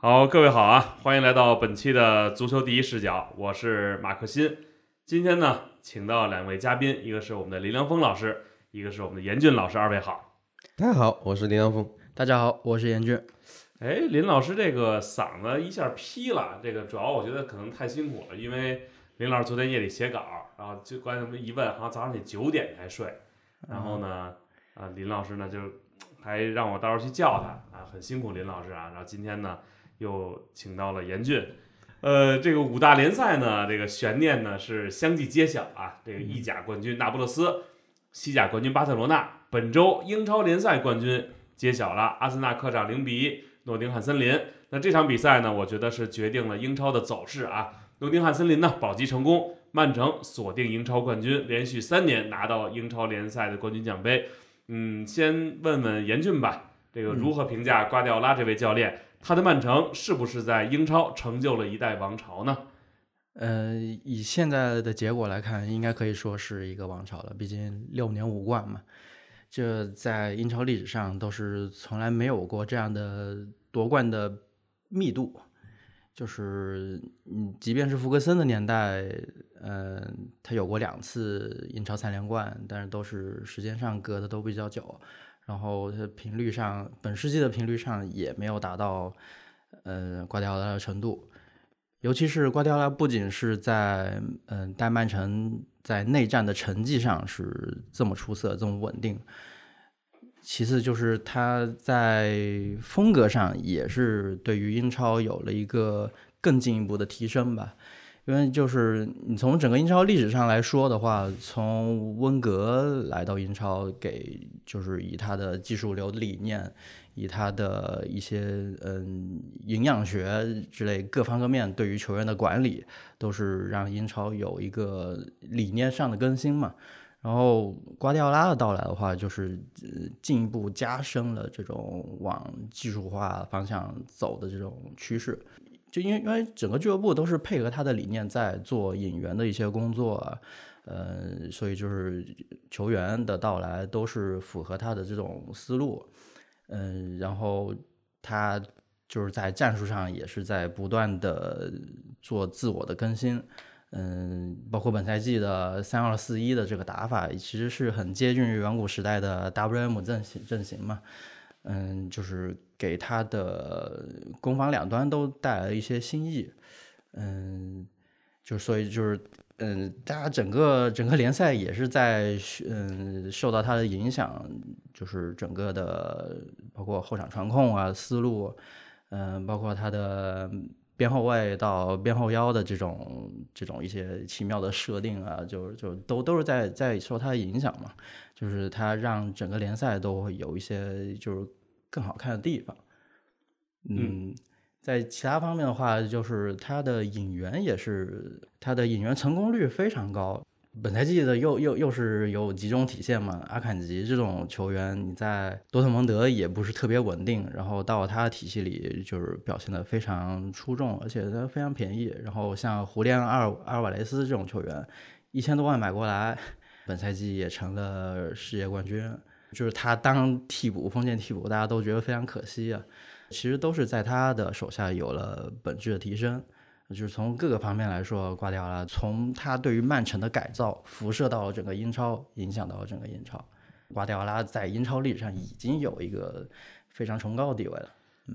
好，各位好啊，欢迎来到本期的足球第一视角，我是马克新。今天呢，请到两位嘉宾，一个是我们的林良锋老师，一个是我们的严俊老师，二位好。大家好，我是林良锋。大家好，我是严俊。哎，林老师这个嗓子一下劈了，这个主要我觉得可能太辛苦了，因为林老师昨天夜里写稿，然后就关键一问，好像早上得九点才睡，然后呢，啊，林老师呢就还让我到时候去叫他啊，很辛苦林老师啊，然后今天呢又请到了严俊，呃，这个五大联赛呢，这个悬念呢是相继揭晓啊，这个意甲冠军那不勒斯，西甲冠军巴塞罗那，本周英超联赛冠军揭晓了，阿森纳客场零比一。诺丁汉森林，那这场比赛呢？我觉得是决定了英超的走势啊。诺丁汉森林呢保级成功，曼城锁定英超冠军，连续三年拿到英超联赛的冠军奖杯。嗯，先问问严俊吧，这个如何评价瓜迪奥拉这位教练？他的曼城是不是在英超成就了一代王朝呢？呃，以现在的结果来看，应该可以说是一个王朝了。毕竟六年五冠嘛，这在英超历史上都是从来没有过这样的。夺冠的密度，就是嗯，即便是福格森的年代，嗯，他有过两次英超三连冠，但是都是时间上隔的都比较久，然后他频率上，本世纪的频率上也没有达到，呃，瓜迪奥拉的程度。尤其是瓜迪奥拉不仅是在嗯带曼城在内战的成绩上是这么出色，这么稳定。其次就是他在风格上也是对于英超有了一个更进一步的提升吧，因为就是你从整个英超历史上来说的话，从温格来到英超，给就是以他的技术流理念，以他的一些嗯营养学之类各方各面对于球员的管理，都是让英超有一个理念上的更新嘛。然后瓜迪奥拉的到来的话，就是进一步加深了这种往技术化方向走的这种趋势。因为因为整个俱乐部都是配合他的理念在做引援的一些工作，呃，所以就是球员的到来都是符合他的这种思路。嗯，然后他就是在战术上也是在不断的做自我的更新。嗯，包括本赛季的三二四一的这个打法，其实是很接近于远古时代的 WM 阵型阵型嘛。嗯，就是给他的攻防两端都带来了一些新意。嗯，就所以就是嗯，大家整个整个联赛也是在嗯受到他的影响，就是整个的包括后场传控啊思路，嗯，包括他的。边后卫到边后腰的这种这种一些奇妙的设定啊，就就都都是在在受他的影响嘛，就是他让整个联赛都会有一些就是更好看的地方。嗯，在其他方面的话，就是他的引援也是他的引援成功率非常高。本赛季的又又又是有集中体现嘛？阿坎吉这种球员，你在多特蒙德也不是特别稳定，然后到他的体系里就是表现的非常出众，而且他非常便宜。然后像胡连阿尔阿尔瓦雷斯这种球员，一千多万买过来，本赛季也成了世界冠军。就是他当替补，封建替补，大家都觉得非常可惜啊。其实都是在他的手下有了本质的提升。就是从各个方面来说，瓜迪奥拉从他对于曼城的改造辐射到了整个英超，影响到了整个英超。瓜迪奥拉在英超历史上已经有一个非常崇高的地位了。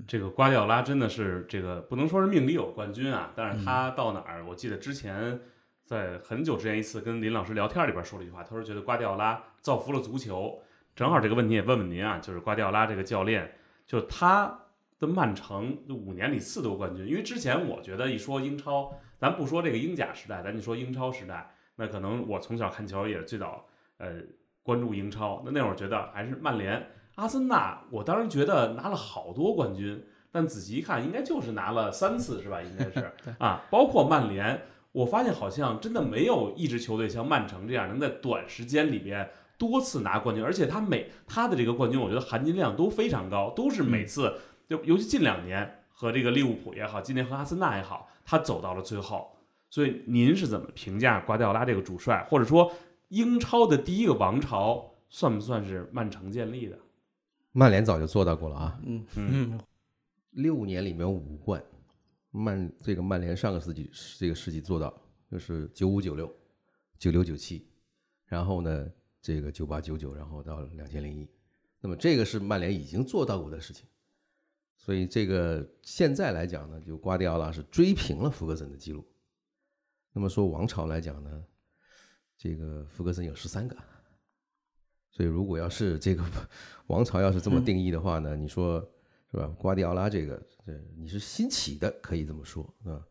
这个瓜迪奥拉真的是这个不能说是命里有冠军啊，但是他到哪儿，我记得之前在很久之前一次跟林老师聊天里边说了一句话，他说觉得瓜迪奥拉造福了足球。正好这个问题也问问您啊，就是瓜迪奥拉这个教练，就他。的曼城五年里四夺冠军，因为之前我觉得一说英超，咱不说这个英甲时代，咱就说英超时代，那可能我从小看球也是最早呃关注英超，那那会儿觉得还是曼联、阿森纳，我当时觉得拿了好多冠军，但仔细一看，应该就是拿了三次是吧？应该是 啊，包括曼联，我发现好像真的没有一支球队像曼城这样能在短时间里边多次拿冠军，而且他每他的这个冠军，我觉得含金量都非常高，都是每次。就尤其近两年和这个利物浦也好，今年和阿森纳也好，他走到了最后。所以您是怎么评价瓜迪奥拉这个主帅，或者说英超的第一个王朝算不算是曼城建立的？曼联早就做到过了啊。嗯嗯，六年里面五冠，曼这个曼联上个世纪这个世纪做到，就是九五九六、九六九七，然后呢这个九八九九，然后到两千零一，那么这个是曼联已经做到过的事情，所以这个现在来讲呢，就瓜迪奥拉是追平了福格森的记录。那么说王朝来讲呢，这个福格森有十三个，所以如果要是这个 王朝要是这么定义的话呢，你说是吧？瓜迪奥拉这个，这你是新起的，可以这么说啊。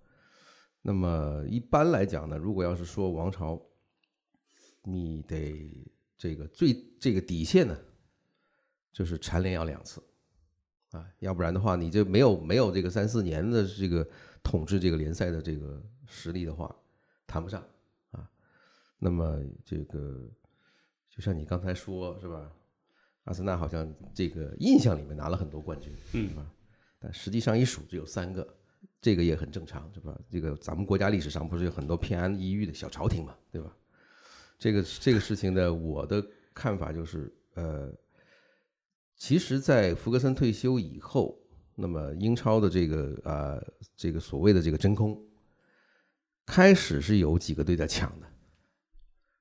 那么一般来讲呢，如果要是说王朝，你得这个最这个底线呢，就是蝉联要两次啊，要不然的话，你这没有没有这个三四年的这个统治这个联赛的这个实力的话。谈不上啊，那么这个就像你刚才说是吧？阿森纳好像这个印象里面拿了很多冠军，嗯？但实际上一数只有三个，这个也很正常，是吧？这个咱们国家历史上不是有很多偏安一隅的小朝廷嘛，对吧？这个这个事情呢，我的看法就是，呃，其实，在福格森退休以后，那么英超的这个啊，这个所谓的这个真空。开始是有几个队在抢的，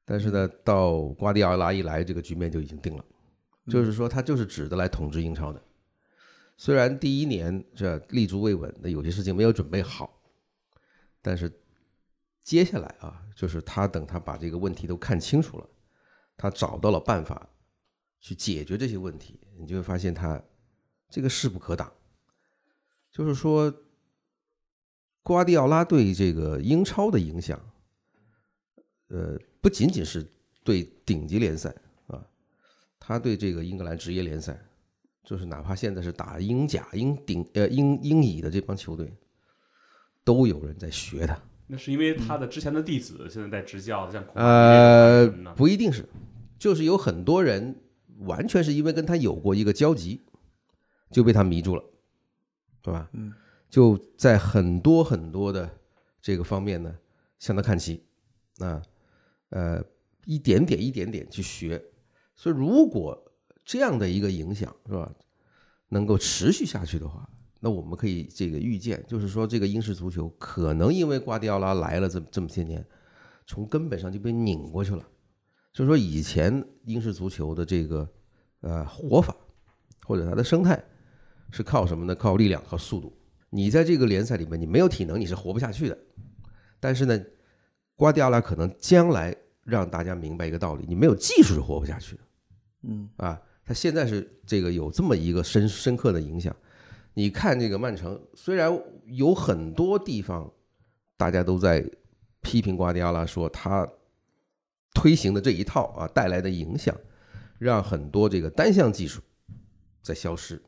但是呢，到瓜迪奥拉一来，这个局面就已经定了，就是说他就是指的来统治英超的。虽然第一年这立足未稳，那有些事情没有准备好，但是接下来啊，就是他等他把这个问题都看清楚了，他找到了办法去解决这些问题，你就会发现他这个势不可挡，就是说。瓜迪奥拉对这个英超的影响，呃，不仅仅是对顶级联赛啊，他对这个英格兰职业联赛，就是哪怕现在是打英甲、英顶呃英英乙的这帮球队，都有人在学他。那是因为他的之前的弟子现在在执教，像呃，不一定是，就是有很多人完全是因为跟他有过一个交集，就被他迷住了，对吧？嗯。就在很多很多的这个方面呢，向他看齐，啊，呃，一点点一点点去学，所以如果这样的一个影响是吧，能够持续下去的话，那我们可以这个预见，就是说这个英式足球可能因为瓜迪奥拉来了这这么些年，从根本上就被拧过去了。就是说以前英式足球的这个呃活法或者它的生态是靠什么呢？靠力量，靠速度。你在这个联赛里面，你没有体能，你是活不下去的。但是呢，瓜迪奥拉可能将来让大家明白一个道理：你没有技术是活不下去的。嗯，啊，他现在是这个有这么一个深深刻的影响。你看这个曼城，虽然有很多地方大家都在批评瓜迪奥拉，说他推行的这一套啊带来的影响，让很多这个单项技术在消失。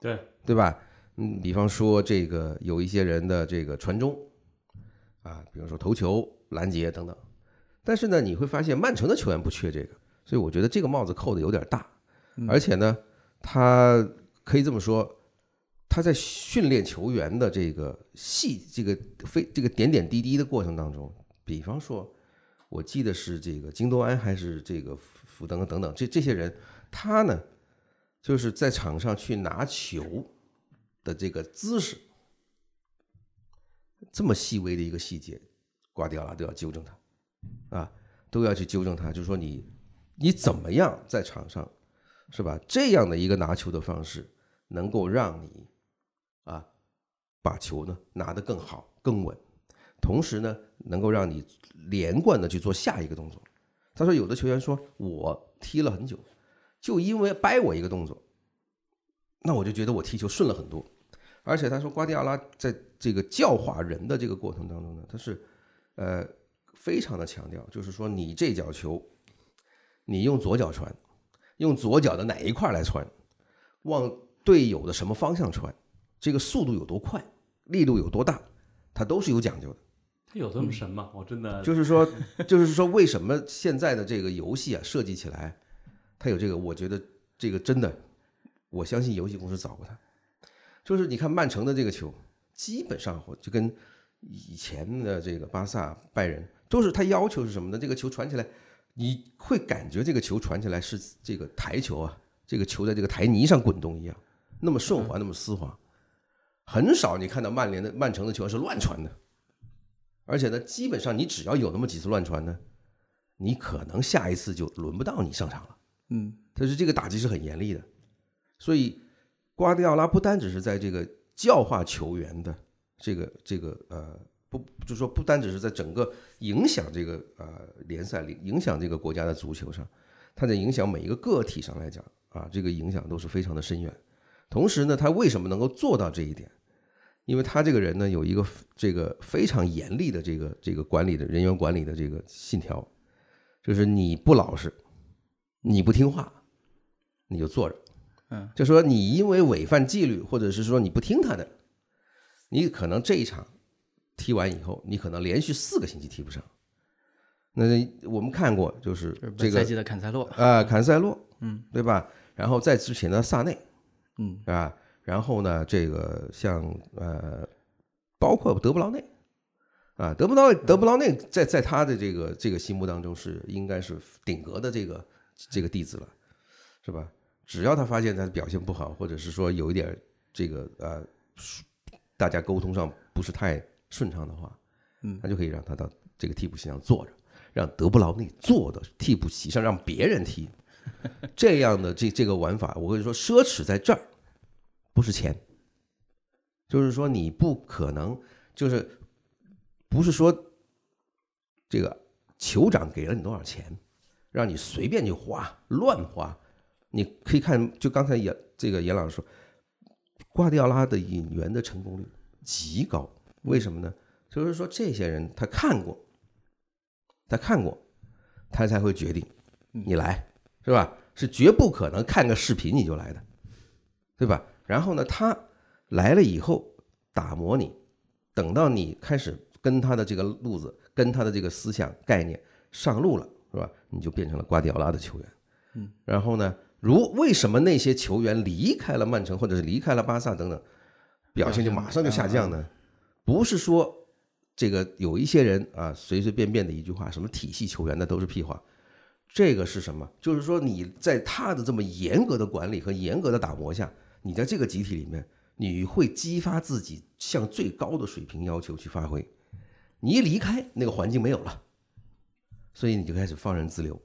对，对吧？嗯，比方说这个有一些人的这个传中，啊，比方说头球、拦截等等，但是呢，你会发现曼城的球员不缺这个，所以我觉得这个帽子扣的有点大，而且呢，他可以这么说，他在训练球员的这个细这个非这个点点滴滴的过程当中，比方说，我记得是这个京多安还是这个福登等等这这些人，他呢就是在场上去拿球。的这个姿势，这么细微的一个细节，挂掉了都要纠正他，啊，都要去纠正他。就说你你怎么样在场上，是吧？这样的一个拿球的方式，能够让你啊把球呢拿得更好更稳，同时呢能够让你连贯的去做下一个动作。他说有的球员说我踢了很久，就因为掰我一个动作。那我就觉得我踢球顺了很多，而且他说瓜迪奥拉在这个教化人的这个过程当中呢，他是呃非常的强调，就是说你这脚球，你用左脚传，用左脚的哪一块来传，往队友的什么方向传，这个速度有多快，力度有多大，它都是有讲究的。它有这么神吗？我真的就是说，就是说，为什么现在的这个游戏啊设计起来，它有这个？我觉得这个真的。我相信游戏公司找过他，就是你看曼城的这个球，基本上就跟以前的这个巴萨、拜仁都是他要求是什么呢？这个球传起来，你会感觉这个球传起来是这个台球啊，这个球在这个台泥上滚动一样，那么顺滑，那么丝滑。很少你看到曼联的曼城的球员是乱传的，而且呢，基本上你只要有那么几次乱传呢，你可能下一次就轮不到你上场了。嗯，但是这个打击是很严厉的，所以瓜迪奥拉不单只是在这个教化球员的这个这个呃不，就说不单只是在整个影响这个呃联赛里影响这个国家的足球上，他在影响每一个个体上来讲啊，这个影响都是非常的深远。同时呢，他为什么能够做到这一点？因为他这个人呢，有一个这个非常严厉的这个这个管理的人员管理的这个信条，就是你不老实，你不听话，你就坐着。嗯，就说你因为违反纪律，或者是说你不听他的，你可能这一场踢完以后，你可能连续四个星期踢不上。那我们看过，就是这个本赛季的坎塞洛，啊，坎塞洛，嗯，对吧？然后在之前的萨内，嗯，啊，然后呢，这个像呃，包括德布劳内，啊，德布劳德布劳内在在他的这个这个心目当中是应该是顶格的这个这个弟子了，是吧？只要他发现他的表现不好，或者是说有一点这个呃，大家沟通上不是太顺畅的话，嗯。他就可以让他到这个替补席上坐着，让德布劳内坐的替补席上让别人踢，这样的这这个玩法，我跟你说，奢侈在这儿，不是钱，就是说你不可能，就是不是说这个酋长给了你多少钱，让你随便去花乱花，你可以看，就刚才严这个严老师说，瓜迪奥拉的引援的成功率极高，为什么呢？就是说这些人他看过，他看过，他才会决定你来，是吧？是绝不可能看个视频你就来的，对吧？然后呢，他来了以后打磨你，等到你开始跟他的这个路子、跟他的这个思想概念上路了，是吧？你就变成了瓜迪奥拉的球员。嗯，然后呢，如为什么那些球员离开了曼城或者是离开了巴萨等等，表现就马上就下降呢？不是说这个有一些人啊随随便便的一句话，什么体系球员那都是屁话。这个是什么？就是说你在他的这么严格的管理和严格的打磨下，你在这个集体里面，你会激发自己向最高的水平要求去发挥。你一离开那个环境没有了，所以你就开始放任自流。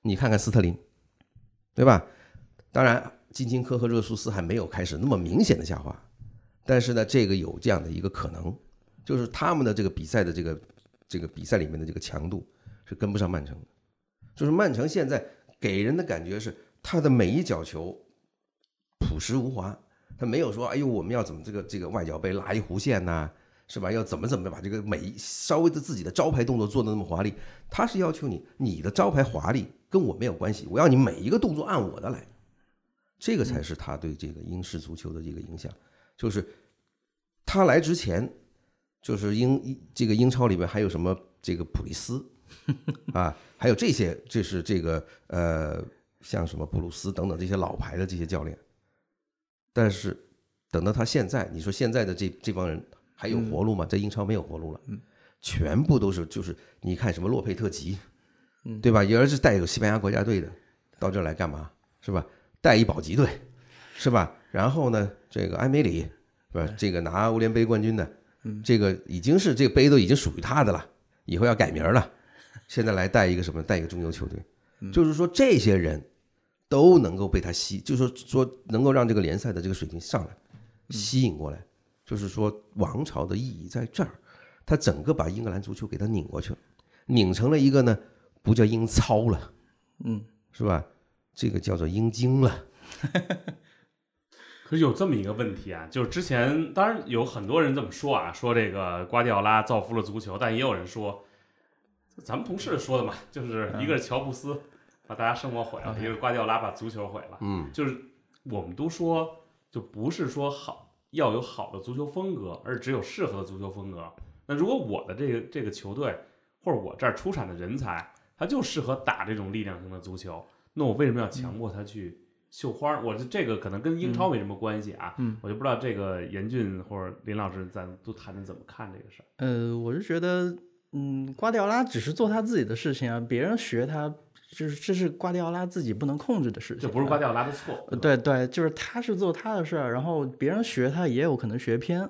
你看看斯特林，对吧？当然，金琴科和热苏斯还没有开始那么明显的下滑，但是呢，这个有这样的一个可能，就是他们的这个比赛的这个这个比赛里面的这个强度是跟不上曼城的。就是曼城现在给人的感觉是，他的每一脚球朴实无华，他没有说，哎呦，我们要怎么这个这个外脚背拉一弧线呐、是吧？要怎么怎么把这个每一稍微的自己的招牌动作做的那么华丽，他是要求你，你的招牌华丽跟我没有关系，我要你每一个动作按我的来，这个才是他对这个英式足球的这个影响。就是他来之前，就是英这个英超里面还有什么这个普利斯 啊，还有这些，这是这个呃，像什么布鲁斯等等这些老牌的这些教练。但是等到他现在，你说现在的这这帮人还有活路吗？在英超没有活路了，全部都是就是你看什么洛佩特吉，对吧？有人是带有西班牙国家队的，到这来干嘛？是吧？带一保级队，是吧？然后呢，这个埃梅里，是吧？这个拿欧联杯冠军的，这个已经是这个杯都已经属于他的了，以后要改名了。现在来带一个什么？带一个中游球队，就是说这些人都能够被他吸，就是说说能够让这个联赛的这个水平上来，吸引过来。就是说王朝的意义在这儿，他整个把英格兰足球给他拧过去了，拧成了一个呢，不叫英超了，嗯，是吧？这个叫做英精了。可是有这么一个问题啊，就是之前当然有很多人这么说啊，说这个瓜迪奥拉造福了足球，但也有人说，咱们同事说的嘛，就是一个是乔布斯把大家生活毁了，一个是瓜迪奥拉把足球毁了。嗯，就是我们都说，就不是说好要有好的足球风格，而只有适合的足球风格。那如果我的这个这个球队或者我这儿出产的人才，他就适合打这种力量型的足球，那我为什么要强迫他去绣花？我这这个可能跟英超没什么关系啊，嗯我就不知道这个严俊或者林老师咱都谈谈怎么看这个事儿。呃，我是觉得，嗯，瓜迪奥拉只是做他自己的事情啊，别人学他就是这是瓜迪奥拉自己不能控制的事情，这不是瓜迪奥拉的错。呃，对对，就是他是做他的事儿，然后别人学他也有可能学偏。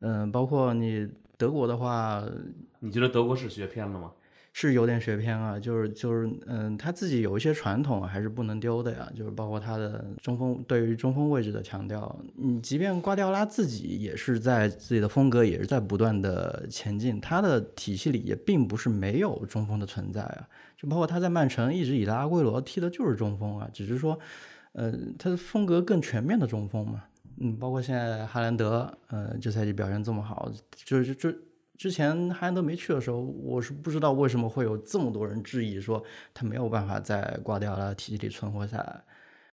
嗯，包括你德国的话，你觉得德国是学偏了吗？是有点学偏啊，就是就是，嗯，他自己有一些传统还是不能丢的呀，就是包括他的中锋对于中锋位置的强调，你即便瓜迪奥拉自己也是在自己的风格也是在不断的前进，他的体系里也并不是没有中锋的存在啊，就包括他在曼城一直以来阿圭罗踢的就是中锋啊，只是说，呃，他的风格更全面的中锋嘛，嗯，包括现在哈兰德，呃，这赛季表现这么好，就是就。之前哈兰德没去的时候，我是不知道为什么会有这么多人质疑说他没有办法在瓜迪奥拉体系里存活下来。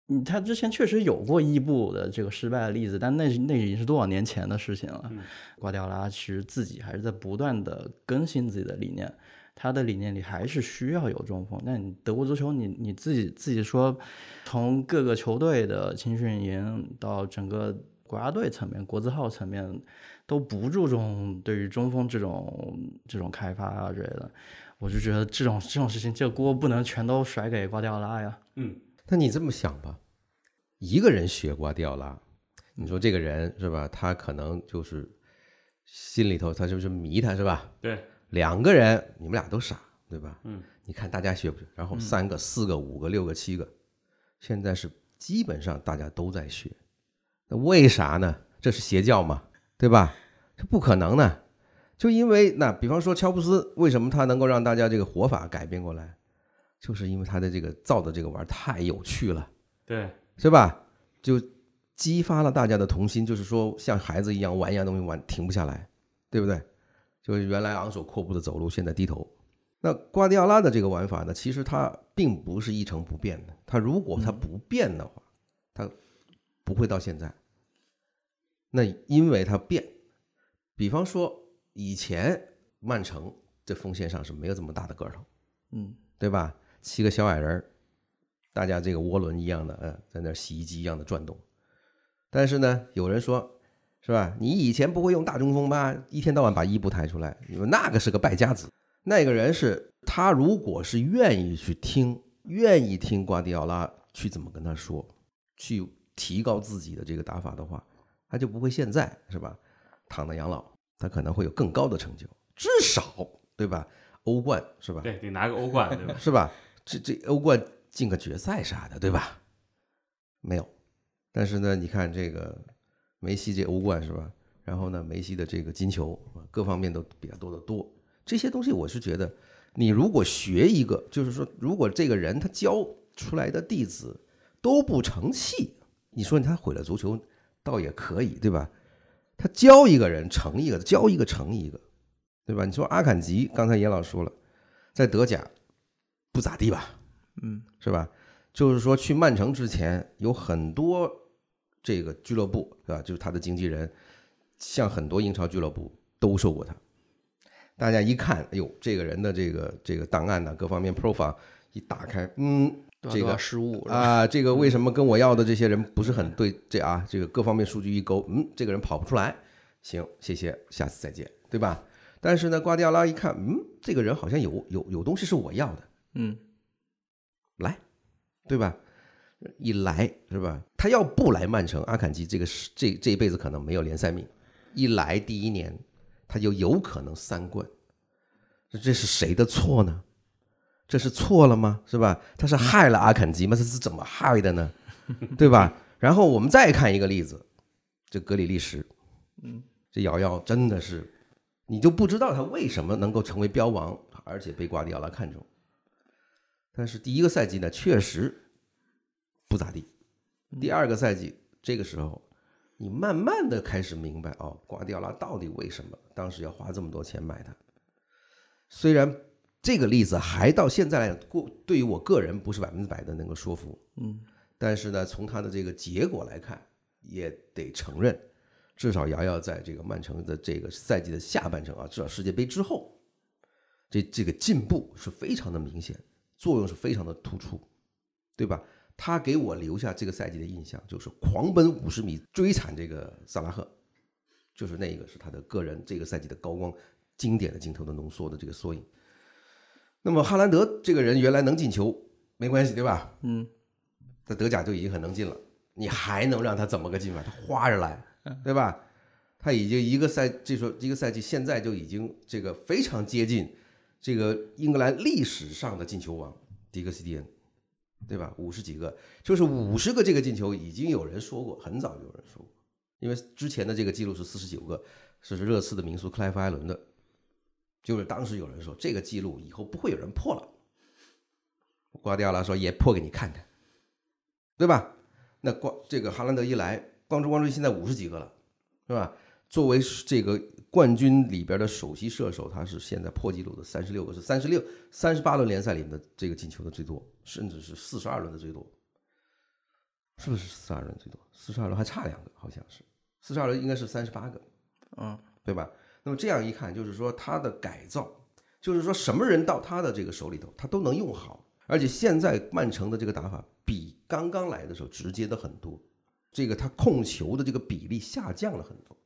嗯，他之前确实有过伊布的这个失败的例子，但那那已经是多少年前的事情了。瓜迪奥拉其实自己还是在不断的更新自己的理念，他的理念里还是需要有中锋。那你德国足球，你你自己自己说，从各个球队的青训营到整个国家队层面、国字号层面。都不注重对于中锋这种这种开发啊之类的，我就觉得这种这种事情，这锅不能全都甩给瓜迪奥拉呀。嗯，那你这么想吧，一个人学瓜迪奥拉，你说这个人是吧？他可能就是心里头他就是迷他是吧？对，两个人你们俩都傻对吧？嗯，你看大家学不学？然后三个、四个、五个、六个、七个，现在是基本上大家都在学，那为啥呢？这是邪教吗？对吧？这不可能的，就因为那，比方说乔布斯，为什么他能够让大家这个活法改变过来，就是因为他的这个造的这个玩意儿太有趣了，对，是吧？就激发了大家的童心，就是说像孩子一样玩一样东西玩停不下来，对不对？就是原来昂首阔步的走路，现在低头。那瓜迪奥拉的这个玩法呢，其实它并不是一成不变的，他如果他不变的话，他不会到现在。那因为它变，比方说以前曼城这锋线上是没有这么大的个头，嗯，对吧？七个小矮人大家这个涡轮一样的，嗯，在那洗衣机一样的转动。但是呢，有人说，是吧？你以前不会用大中锋吧？一天到晚把伊布抬出来，你说那个是个败家子。那个人是他，如果是愿意去听，愿意听瓜迪奥拉去怎么跟他说，去提高自己的这个打法的话。他就不会现在是吧？躺着养老，他可能会有更高的成就，至少对吧？欧冠是吧？对，得拿个欧冠，对吧？是吧？这这欧冠进个决赛啥的，对吧？没有，但是呢，你看这个梅西这欧冠是吧？然后呢，梅西的这个金球各方面都比较多的多。这些东西我是觉得，你如果学一个，就是说，如果这个人他教出来的弟子都不成器，你说他毁了足球？倒也可以，对吧？他教一个人成一个，教一个成一个，对吧？你说阿坎吉，刚才严老说了，在德甲不咋地吧？嗯，是吧？就是说去曼城之前，有很多这个俱乐部，是吧？就是他的经纪人，像很多英超俱乐部都收过他。大家一看，哎呦，这个人的这个这个档案呢，各方面 profile 一打开，嗯。这个失误啊，这个为什么跟我要的这些人不是很对？这啊，这个各方面数据一勾，嗯，这个人跑不出来，行，谢谢，下次再见，对吧？但是呢，瓜迪奥拉一看，嗯，这个人好像有有有东西是我要的，嗯，来，对吧？一来是吧？他要不来曼城，阿坎吉这个是这这一辈子可能没有联赛命。一来第一年，他就有可能三冠，这这是谁的错呢？这是错了吗？是吧？他是害了阿肯吉吗？他是怎么害的呢？对吧？然后我们再看一个例子，这格里利什，嗯，这瑶瑶真的是，你就不知道他为什么能够成为标王，而且被瓜迪奥拉看中。但是第一个赛季呢，确实不咋地。第二个赛季这个时候，你慢慢的开始明白哦，瓜迪奥拉到底为什么当时要花这么多钱买他？虽然。这个例子还到现在来过，对于我个人不是百分之百的能够说服，嗯，但是呢，从他的这个结果来看，也得承认，至少瑶瑶在这个曼城的这个赛季的下半程啊，至少世界杯之后，这这个进步是非常的明显，作用是非常的突出，对吧？他给我留下这个赛季的印象就是狂奔五十米追惨这个萨拉赫，就是那个是他的个人这个赛季的高光经典的镜头的浓缩的这个缩影。那么哈兰德这个人原来能进球，没关系，对吧？嗯，他德甲就已经很能进了，你还能让他怎么个进法？他花着来，对吧？他已经一个赛，这说一个赛季，现在就已经这个非常接近这个英格兰历史上的进球王迪克西蒂恩，对吧？五十几个，就是五十个这个进球，已经有人说过，很早就有人说过，因为之前的这个记录是四十九个，是热刺的名宿克莱夫埃伦的，就是当时有人说这个记录以后不会有人破了。瓜迪奥拉说也破给你看看，对吧？那光这个哈兰德一来，光中光注现在五十几个了，是吧？作为这个冠军里边的首席射手，他是现在破纪录的三十六个，是三十六三十八轮联赛里面的这个进球的最多，甚至是四十二轮的最多，是不是四十二轮最多？四十二轮还差两个，好像是四十二轮应该是三十八个，嗯，对吧？那么这样一看，就是说他的改造，就是说什么人到他的这个手里头，他都能用好。而且现在曼城的这个打法比刚刚来的时候直接的很多，这个他控球的这个比例下降了很多，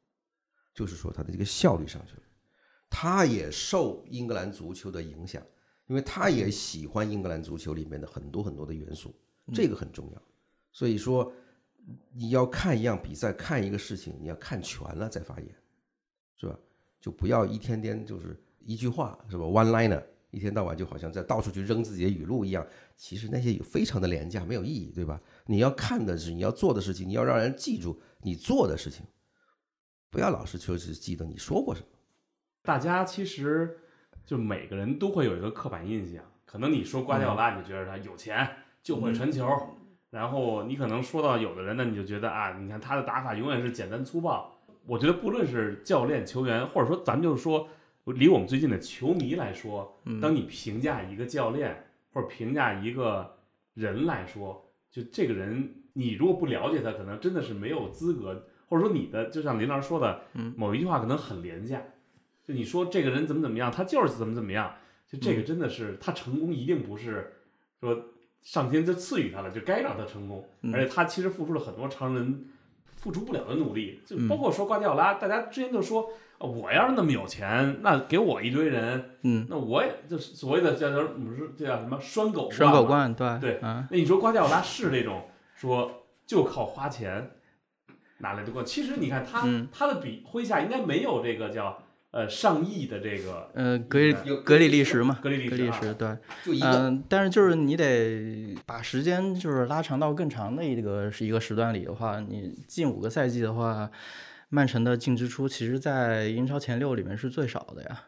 就是说他的这个效率上去了。他也受英格兰足球的影响，因为他也喜欢英格兰足球里面的很多很多的元素，这个很重要。所以说，你要看一样比赛，看一个事情，你要看全了再发言，是吧？就不要一天天就是一句话，是吧？One liner。一天到晚就好像在到处去扔自己的语录一样，其实那些非常的廉价，没有意义，对吧？你要看的是你要做的事情，你要让人记住你做的事情，不要老是就是记得你说过什么。大家其实就每个人都会有一个刻板印象，可能你说瓜迪奥拉，你就觉得他有钱就会传球，然后你可能说到有的人呢，你就觉得啊，你看他的打法永远是简单粗暴。我觉得不论是教练、球员，或者说咱们就是说。离我们最近的球迷来说，当你评价一个教练或者评价一个人来说，就这个人，你如果不了解他，可能真的是没有资格，或者说你的，就像林老师说的，某一句话可能很廉价。就你说这个人怎么怎么样，他就是怎么怎么样，就这个真的是他成功一定不是说上天就赐予他了，就该让他成功，而且他其实付出了很多常人付出不了的努力，就包括说瓜迪奥拉，大家之前就说。我要是那么有钱，那给我一堆人，嗯，那我也就是所谓的叫叫不是这叫什么拴狗拴狗惯，对对，那你说瓜迪奥拉是这种说就靠花钱拿来的冠，其实你看他他的笔麾下应该没有这个叫呃上亿的这个呃格里格里利什嘛，格里利什对，就一个，嗯，但是就是你得把时间就是拉长到更长的一个是一个时段里的话，你近五个赛季的话。曼城的净支出其实，在英超前六里面是最少的呀。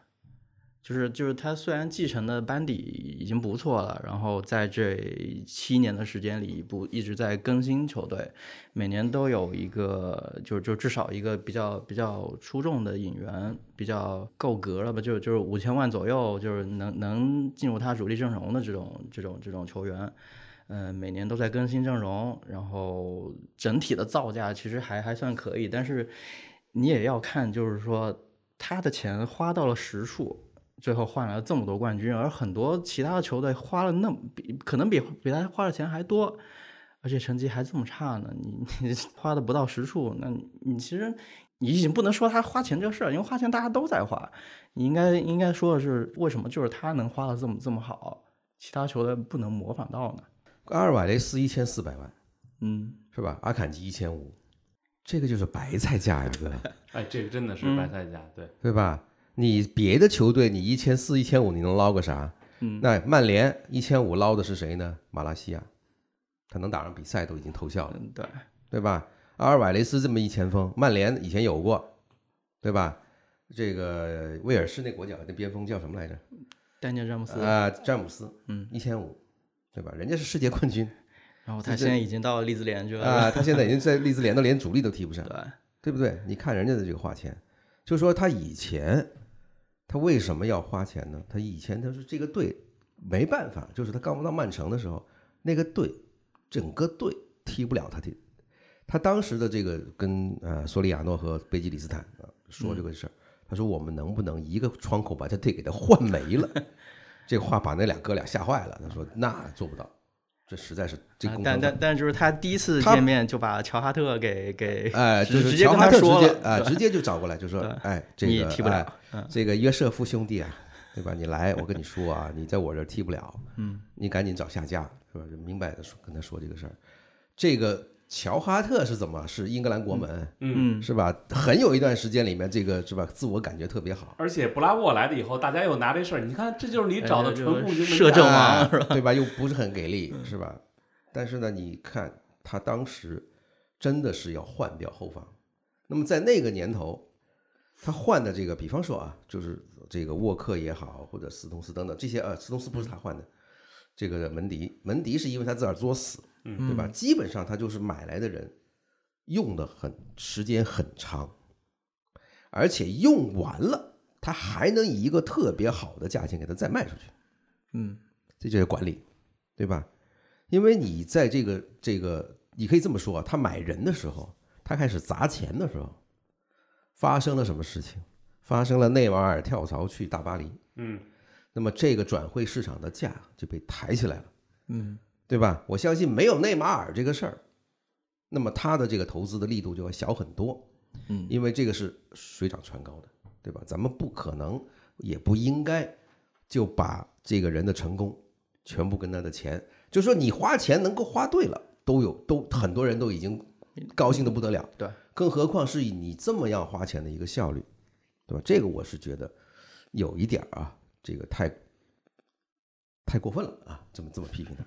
就是就是他虽然继承的班底已经不错了，然后在这七年的时间里不一直在更新球队，每年都有一个就就至少一个比较比较出众的引援，比较够格了吧？就就是五千万左右，就是能能进入他主力阵容的这种这种这种球员。嗯，每年都在更新阵容，然后整体的造价其实还还算可以，但是你也要看，就是说他的钱花到了实处，最后换来了这么多冠军，而很多其他的球队花了那么比可能比比他花的钱还多，而且成绩还这么差呢，你你 花的不到实处，那你其实你已经不能说他花钱这个事儿，因为花钱大家都在花，你应该应该说的是为什么就是他能花的这么这么好，其他球队不能模仿到呢？阿尔瓦雷斯一千四百万，嗯，是吧？阿坎吉一千五，这个就是白菜价呀，哥。哎，这个真的是白菜价，对对吧？你别的球队你一千四、一千五，你能捞个啥？嗯，那曼联一千五捞的是谁呢？马拉西亚，他能打上比赛都已经偷笑了，对对吧？阿尔瓦雷斯这么一前锋，曼联以前有过，对吧？这个威尔士那国脚那边锋叫什么来着？丹尼尔詹姆斯啊，詹姆斯，嗯，一千五。对吧？人家是世界冠军，然后他现在已经到利兹联去了啊！他现在已经在利兹联都连主力都踢不上，对对不对？你看人家的这个花钱，就说他以前他为什么要花钱呢？他以前他说这个队没办法，就是他刚到曼城的时候，那个队整个队踢不了他的。他当时的这个跟呃索里亚诺和贝基里斯坦啊说这个事儿，他说我们能不能一个窗口把这队给他换没了？这话把那俩哥俩吓坏了。他说：“那做不到，这实在是这。”但但但就是他第一次见面就把乔哈特给给哎，就是直接跟他说了啊，直接就找过来就说：“哎，这个踢不了。这个约瑟夫兄弟啊，对吧？你来，我跟你说啊，你在我这儿踢不了，嗯，你赶紧找下家，是吧？就明白的说跟他说这个事儿。这个乔哈特是怎么？是英格兰国门，嗯，嗯，是吧？很有一段时间里面，这个是吧？自我感觉特别好，而且布拉沃来了以后，大家又拿这事儿，你看这就是你找的哎纯共军摄政王哎对吧？又不是很给力，是吧？但是呢，你看他当时真的是要换掉后防。那么在那个年头，他换的这个，比方说啊，就是这个沃克也好，或者斯通斯等等这些，呃，斯通斯不是他换的，这个门迪，门迪是因为他自个儿作死，对吧？基本上他就是买来的人，用的很时间很长，而且用完了，他还能以一个特别好的价钱给他再卖出去。嗯，这就是管理，对吧？因为你在这个这个，你可以这么说啊，他买人的时候，他开始砸钱的时候，发生了什么事情？发生了内瓦尔跳槽去大巴黎，嗯，那么这个转会市场的价就被抬起来了，嗯，对吧？我相信没有内马尔这个事儿，那么他的这个投资的力度就要小很多，嗯，因为这个是水涨船高的，对吧？咱们不可能，也不应该就把这个人的成功全部跟他的钱，就说你花钱能够花对了，都有都很多人都已经高兴的不得了，对，更何况是以你这么样花钱的一个效率，对吧？这个我是觉得有一点儿啊，这个太太过分了啊，这么这么批评他。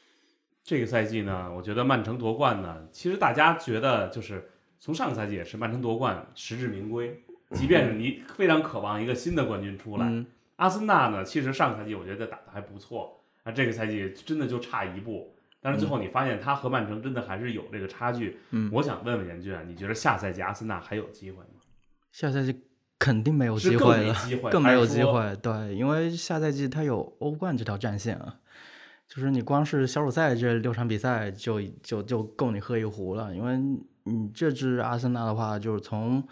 这个赛季呢，我觉得曼城夺冠呢，其实大家觉得就是从上个赛季也是曼城夺冠实至名归，即便是你 非常渴望一个新的冠军出来，嗯阿森纳呢，其实上个赛季我觉得打得还不错，啊，这个赛季真的就差一步。但是最后你发现他和曼城真的还是有这个差距。嗯我想问问严俊啊，你觉得下赛季阿森纳还有机会吗？下赛季肯定没有机会了，没会，更没有。机会。对，因为下赛季他有欧冠这条战线啊，就是你光是小组赛这六场比赛就就就够你喝一壶了。因为你这支阿森纳的话，就是从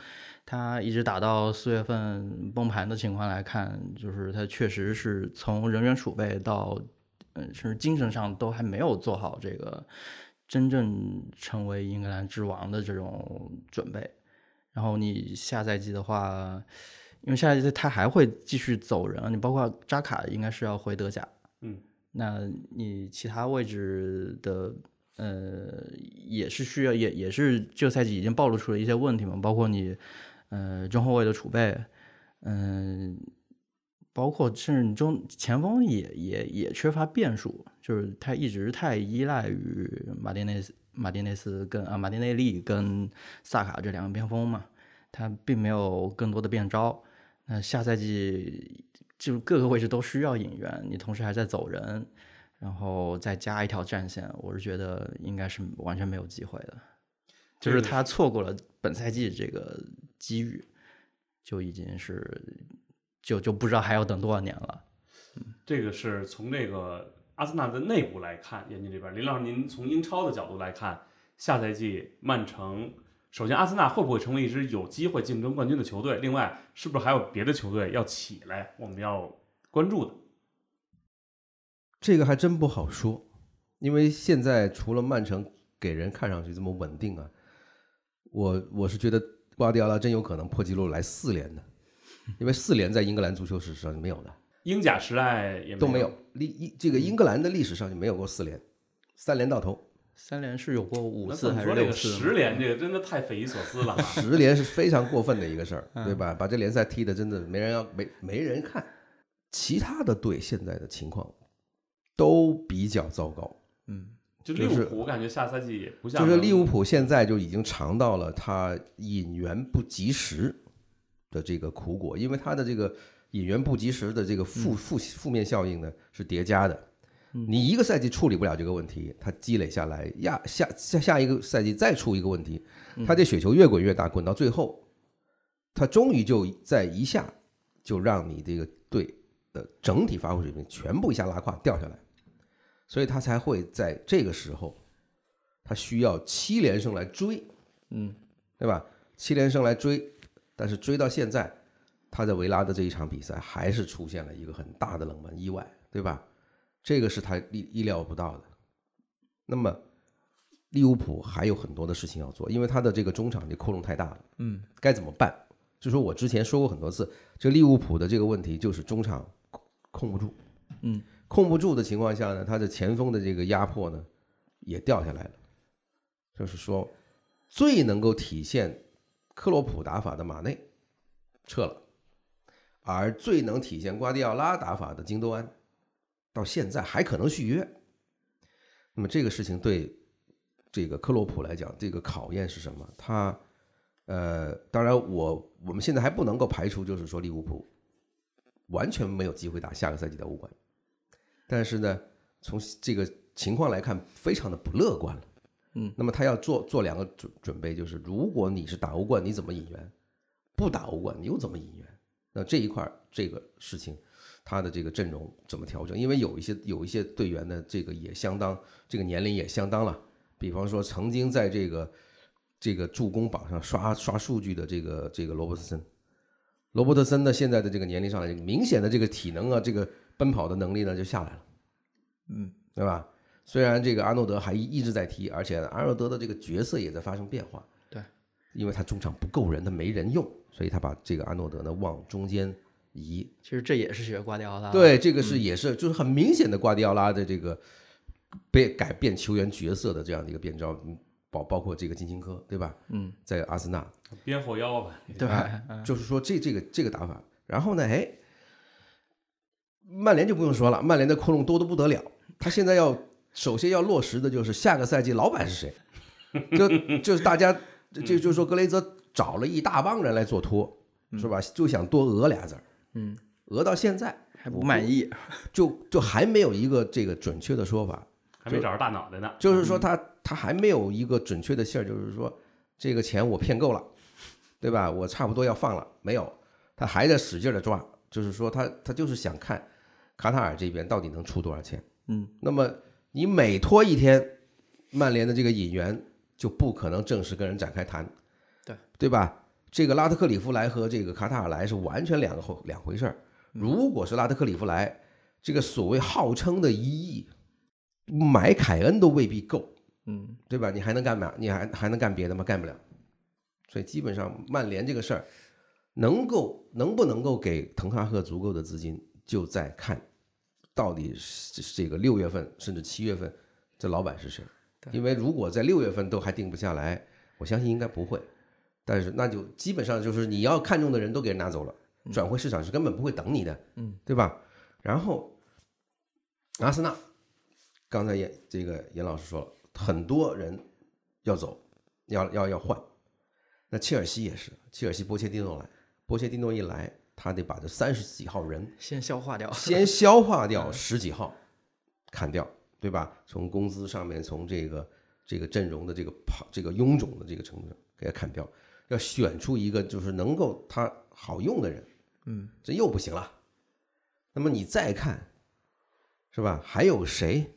他一直打到四月份崩盘的情况来看，就是他确实是从人员储备到嗯，甚至精神上都还没有做好这个真正成为英格兰之王的这种准备。然后你下赛季的话，因为下赛季他还会继续走人，你包括扎卡应该是要回德甲，嗯，那你其他位置的呃也是需要，也也是这个赛季已经暴露出了一些问题嘛，包括你呃中后卫的储备，嗯、包括甚至你中前锋也也也缺乏变数，就是他一直太依赖于马丁内斯、马丁内斯跟啊马丁内利跟萨卡这两个边锋嘛，他并没有更多的变招。那下赛季就各个位置都需要引援，你同时还在走人，然后再加一条战线，我是觉得应该是完全没有机会的。就是他错过了本赛季这个机遇，就已经是就就不知道还要等多少年了。这个是从这个阿森纳的内部来看，眼睛这边，林老师，您从英超的角度来看，下赛季曼城，首先阿森纳会不会成为一支有机会竞争冠军的球队？另外，是不是还有别的球队要起来，我们要关注的？这个还真不好说，因为现在除了曼城给人看上去这么稳定啊，我我是觉得瓜迪奥拉真有可能破纪录来四连的，因为四连在英格兰足球史上是没有的，英甲时代也没都没有。历一这个英格兰的历史上就没有过四连，三连到头，三连是有过五次还是怎么说这个六次？十连，这个真的太匪夷所思了啊！十连是非常过分的一个事儿，对吧？把这联赛踢的真的没人要没没人看。其他的队现在的情况都比较糟糕，嗯，就就是利物浦，我感觉下赛季也不像就是利物浦现在就已经尝到了他引援不及时的这个苦果，因为他的这个引援不及时的这个负负负面效应呢是叠加的。你一个赛季处理不了这个问题，它积累下来，下下下下一个赛季再出一个问题，它这雪球越滚越大，滚到最后，它终于就在一下就让你这个队的整体发挥水平全部一下拉胯掉下来，所以他才会在这个时候，他需要七连胜来追，嗯，对吧？七连胜来追，但是追到现在，他在维拉的这一场比赛还是出现了一个很大的冷门意外，对吧？这个是他意意料不到的。那么利物浦还有很多的事情要做，因为他的这个中场这窟窿太大了，嗯，该怎么办？就说我之前说过很多次，这利物浦的这个问题就是中场控控不住，嗯，控不住的情况下呢，他的前锋的这个压迫呢也掉下来了，就是说最能够体现克洛普打法的马内撤了，而最能体现瓜迪奥拉打法的京多安到现在还可能续约。那么这个事情对这个克洛普来讲，这个考验是什么？他呃，当然我我们现在还不能够排除，就是说利物浦完全没有机会打下个赛季的欧冠，但是呢，从这个情况来看，非常的不乐观了。嗯，那么他要做做两个准准备，就是如果你是打欧冠，你怎么引援？不打欧冠，你又怎么引援？那这一块儿这个事情，他的这个阵容怎么调整？因为有一些有一些队员呢，这个也相当，这个年龄也相当了。比方说，曾经在这个这个助攻榜上刷刷数据的这个这个罗伯特森，罗伯特森呢现在的这个年龄上来，明显的这个体能啊，这个奔跑的能力呢就下来了，嗯，对吧？虽然这个阿诺德还一一直在踢，而且阿诺德的这个角色也在发生变化，对，因为他中场不够人，他没人用，所以他把这个阿诺德呢往中间移，其实这也是学瓜迪奥拉。，对，这个是也是就是很明显的瓜迪奥拉的这个被改变球员角色的这样的一个变招，嗯包包括这个金琴科，对吧？嗯，在阿森纳，边后腰吧，对，就是说这这个这个打法，然后呢，哎，曼联就不用说了，曼联的窟窿多的不得了，他现在要首先要落实的就是下个赛季老板是谁，就就是大家就是说格雷泽找了一大帮人来做托，是吧？就想多讹俩字儿，嗯，讹到现在还不满意。就就还没有一个这个准确的说法，还没找着大脑袋呢。就是说他他还没有一个准确的信儿，就是说这个钱我骗够了，对吧？我差不多要放了，没有，他还在使劲的抓，就是说他他就是想看卡塔尔这边到底能出多少钱。嗯，那么你每拖一天，曼联的这个引援就不可能正式跟人展开谈，对对吧？这个拉特克里夫来和这个卡塔尔来是完全两个后两回事儿。如果是拉特克里夫来，这个所谓号称的一亿，买凯恩都未必够，嗯，对吧？你还能干嘛？你还还能干别的吗？干不了。所以基本上曼联这个事儿，能够能不能够给滕哈赫足够的资金，就在看到底是这个六月份甚至七月份这老板是谁。因为如果在六月份都还定不下来，我相信应该不会。但是那就基本上就是你要看中的人都给人拿走了，转会市场是根本不会等你的，嗯，对吧？然后阿森纳，刚才严这个严老师说了，很多人要走，要要要换。那切尔西也是，切尔西波切蒂诺来，波切蒂诺一来，他得把这三十几号人先消化掉。先消化掉十几号，砍掉，对吧？从工资上面，从这个这个阵容的这个跑这个臃肿的这个程度上给他砍掉，要选出一个就是能够他好用的人。嗯，这又不行了。那么你再看，是吧？还有谁？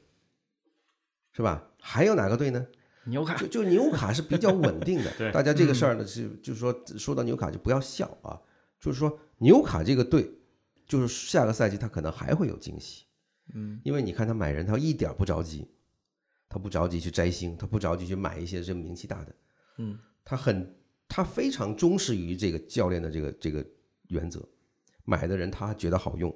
是吧？还有哪个队呢？纽卡就就纽卡是比较稳定的，对大家这个事儿呢是就是说说到纽卡就不要笑啊，就是说纽卡这个队，就是下个赛季他可能还会有惊喜，嗯，因为你看他买人，他一点不着急，他不着急去摘星，他不着急去买一些这名气大的，嗯，他很他非常忠实于这个教练的这个这个原则，买的人他觉得好用，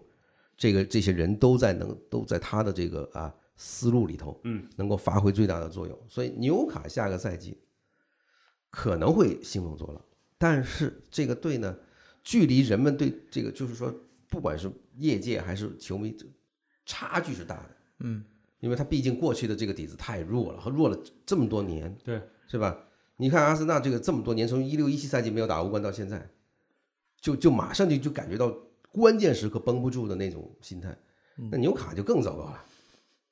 这个这些人都在能都在他的这个啊思路里头，嗯，能够发挥最大的作用。所以纽卡下个赛季可能会兴风作浪，但是这个队呢，距离人们对这个就是说，不管是业界还是球迷，差距是大的。嗯，因为他毕竟过去的这个底子太弱了，和弱了这么多年，对，是吧？你看阿森纳这个这么多年，从一六一七赛季没有打欧冠到现在，就就马上就就感觉到关键时刻绷不住的那种心态。那纽卡就更糟糕了。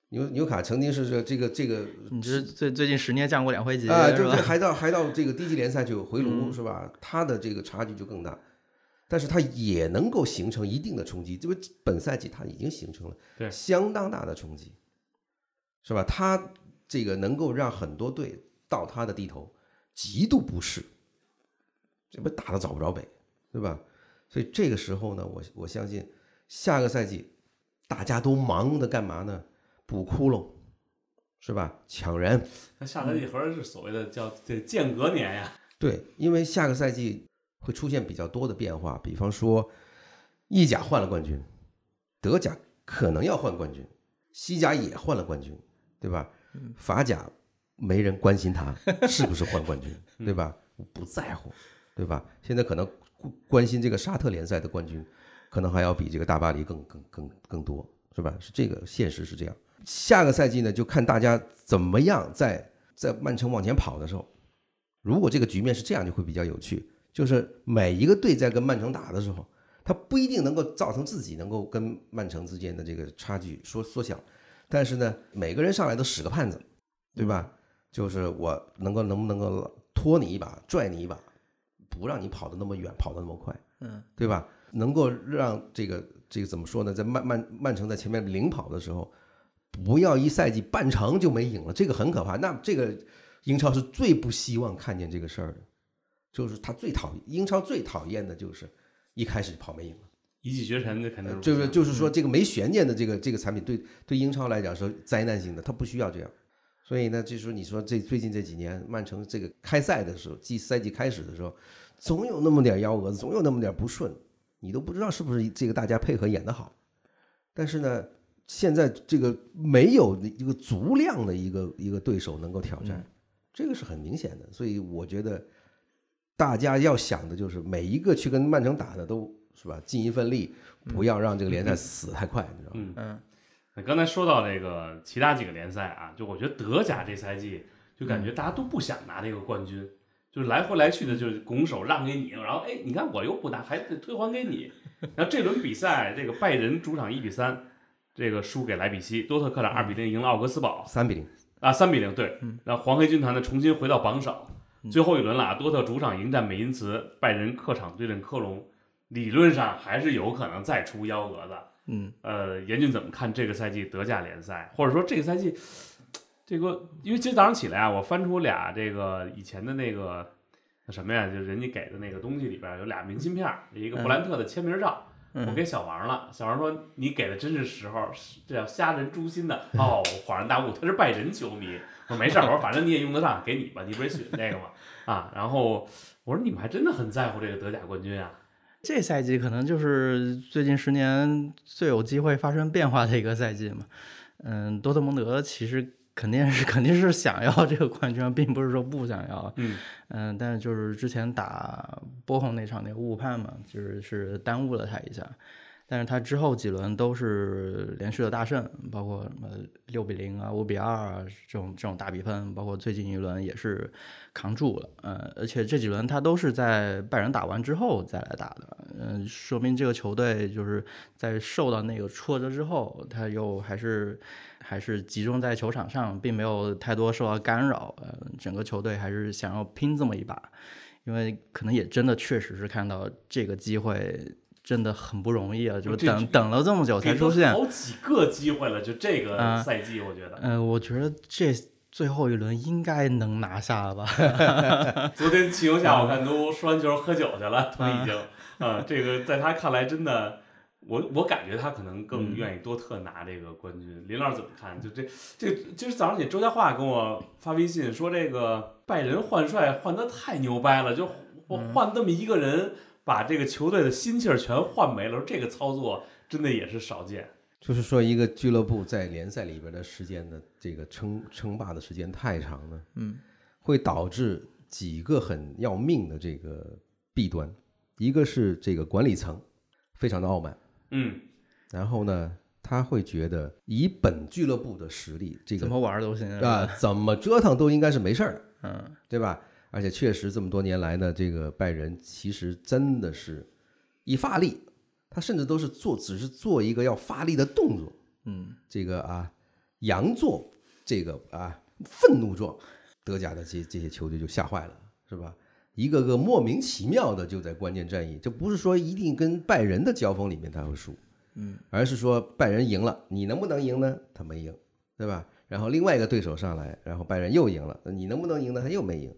纽纽卡曾经是这这个这个你这最最近十年降过两回级，啊？对对，还到还到这个低级联赛就回炉、是吧？他的这个差距就更大，但是他也能够形成一定的冲击，因为本赛季他已经形成了对相当大的冲击，是吧？他这个能够让很多队到他的地头极度不适，这不打的找不着北，对吧？所以这个时候呢，我我相信下个赛季大家都忙的干嘛呢？补窟窿，是吧？抢人，那下赛季合着是所谓的叫这间隔年呀，对，因为下个赛季会出现比较多的变化。比方说，意甲换了冠军，德甲可能要换冠军，西甲也换了冠军，对吧？法甲没人关心他是不是换冠军，对吧？不在乎，对吧？现在可能关心这个沙特联赛的冠军，可能还要比这个大巴黎更更更更多，是吧？是这个现实是这样。下个赛季呢，就看大家怎么样在在曼城往前跑的时候，如果这个局面是这样，就会比较有趣。就是每一个队在跟曼城打的时候，他不一定能够造成自己能够跟曼城之间的这个差距缩缩小，但是呢，每个人上来都使个绊子，对吧？就是我能够能不能够拖你一把，拽你一把，不让你跑得那么远，跑得那么快，嗯，对吧？能够让这个这个怎么说呢？在曼曼曼城在前面领跑的时候。不要一赛季半程就没赢了，这个很可怕。那这个英超是最不希望看见这个事儿的，就是他最讨厌英超最讨厌的就是一开始跑没赢了，一骑绝尘，这肯定就是就是说这个没悬念的这个这个产品对对英超来讲是灾难性的，他不需要这样。所以呢，就是说你说这最近这几年曼城这个开赛的时候，季赛季开始的时候，总有那么点幺蛾子，总有那么点不顺，你都不知道是不是这个大家配合演得好，但是呢。现在这个没有一个足量的一个一个对手能够挑战，这个是很明显的。所以我觉得大家要想的就是每一个去跟曼城打的都是吧，尽一份力，不要让这个联赛死太快，你知道吗？嗯。那刚才说到这个其他几个联赛啊，就我觉得德甲这赛季就感觉大家都不想拿这个冠军，就是来回来去的，就是拱手让给你，然后哎，你看我又不拿，还得退还给你。然后这轮比赛，这个拜仁主场一比三。这个输给莱比锡，多特客场二比零赢了奥格斯堡，三比零。啊，三比零，对，然后黄黑军团呢重新回到榜首，最后一轮了啊，多特主场迎战美因茨，拜仁客场对阵科隆，理论上还是有可能再出幺蛾子，嗯，呃，严俊怎么看这个赛季德甲联赛，或者说这个赛季，这个因为今天早上起来啊，我翻出俩这个以前的那个什么呀，就人家给的那个东西里边有俩明信片，一个布兰特的签名照。我给小王了，小王说你给的真是时候，这叫瞎人诛心的。哦，恍然大悟，他是拜仁球迷。我说没事儿，我说反正你也用得上，给你吧，你不是喜欢这个吗？啊，然后我说你们还真的很在乎这个德甲冠军啊。这赛季可能就是最近十年最有机会发生变化的一个赛季嘛。嗯，多特蒙德其实。肯定是肯定是想要这个冠军，并不是说不想要。嗯嗯，但是就是之前打波鸿那场那个误判嘛，就是是耽误了他一下。但是他之后几轮都是连续的大胜，包括什么六比零啊、五比二啊这种这种大比分，包括最近一轮也是扛住了。呃，而且这几轮他都是在拜仁打完之后再来打的。嗯，说明这个球队就是在受到那个挫折之后，他又还是。还是集中在球场上，并没有太多受到干扰。呃，整个球队还是想要拼这么一把，因为可能也真的确实是看到这个机会真的很不容易啊，就等等了这么久才出现，好几个机会了，就这个赛季，我觉得。嗯，我觉得这最后一轮应该能拿下了吧？昨天骑游下我看都说完球喝酒去了，都已经。啊，这个在他看来真的。我我感觉他可能更愿意多特拿这个冠军，林老师怎么看？就这 这今儿早上起周家化跟我发微信说，这个拜仁换帅换的太牛掰了，就我换这么一个人，把这个球队的心气儿全换没了，说这个操作真的也是少见。就是说，一个俱乐部在联赛里边的时间的这个称称霸的时间太长了，嗯，会导致几个很要命的这个弊端，一个是这个管理层非常的傲慢。嗯，然后呢，他会觉得以本俱乐部的实力，这个怎么玩都行啊，怎么折腾都应该是没事儿的，嗯，对吧？而且确实这么多年来呢，这个拜仁其实真的是，一发力，他甚至都是做，只是做一个要发力的动作，嗯，这个啊，佯作这个啊愤怒状，德甲的这这些球队就吓坏了，是吧？一个个莫名其妙的就在关键战役，这不是说一定跟拜仁的交锋里面他会输，嗯，而是说拜仁赢了，你能不能赢呢？他没赢，对吧？然后另外一个对手上来，然后拜仁又赢了，你能不能赢呢？他又没赢。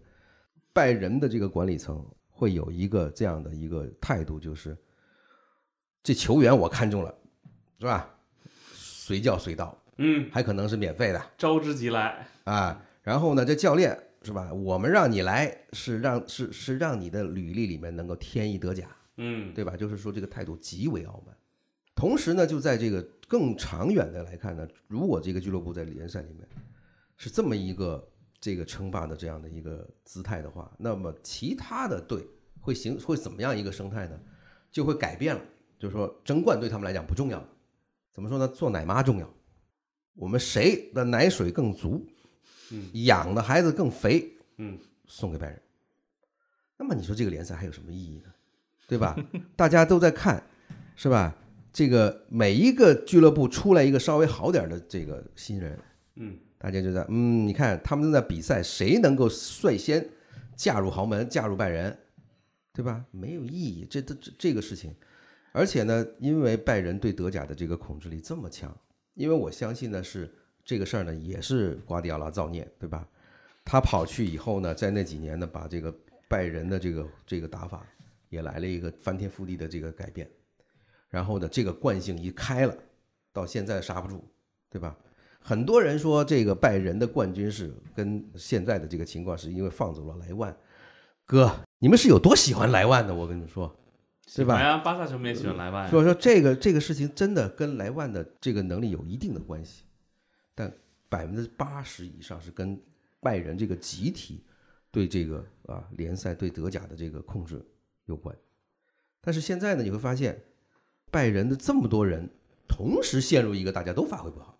拜仁的这个管理层会有一个这样的一个态度，就是这球员我看中了，是吧？随叫随到，嗯，还可能是免费的，招之即来啊。然后呢，这教练。是吧？我们让你来是让是是让你的履历里面能够添一得甲，嗯对吧？就是说这个态度极为傲慢。同时呢，就在这个更长远的来看呢，如果这个俱乐部在联赛里面是这么一个这个称霸的这样的一个姿态的话，那么其他的队会形会怎么样一个生态呢？就会改变了。就是说争冠对他们来讲不重要，怎么说呢？做奶妈重要。我们谁的奶水更足，嗯养的孩子更肥，嗯送给拜仁。那么你说这个联赛还有什么意义呢？对吧？大家都在看，是吧？这个每一个俱乐部出来一个稍微好点的这个新人，嗯大家就在嗯，你看他们正在比赛，谁能够率先嫁入豪门，嫁入拜仁，对吧？没有意义，这这这这个事情。而且呢，因为拜仁对德甲的这个控制力这么强，因为我相信呢是这个事儿呢也是瓜迪奥拉造孽，对吧？他跑去以后呢，在那几年呢，把这个拜仁的这个这个打法也来了一个翻天覆地的这个改变，然后呢，这个惯性一开了，到现在刹不住，对吧？很多人说这个拜仁的冠军是跟现在的这个情况是因为放走了莱万，哥，你们是有多喜欢莱万的？我跟你说，对吧巴萨球迷也喜欢莱万。所以说这个这个事情真的跟莱万的这个能力有一定的关系，但百分之八十以上是跟拜仁这个集体对这个啊联赛对德甲的这个控制有关。但是现在呢，你会发现拜仁的这么多人同时陷入一个大家都发挥不好，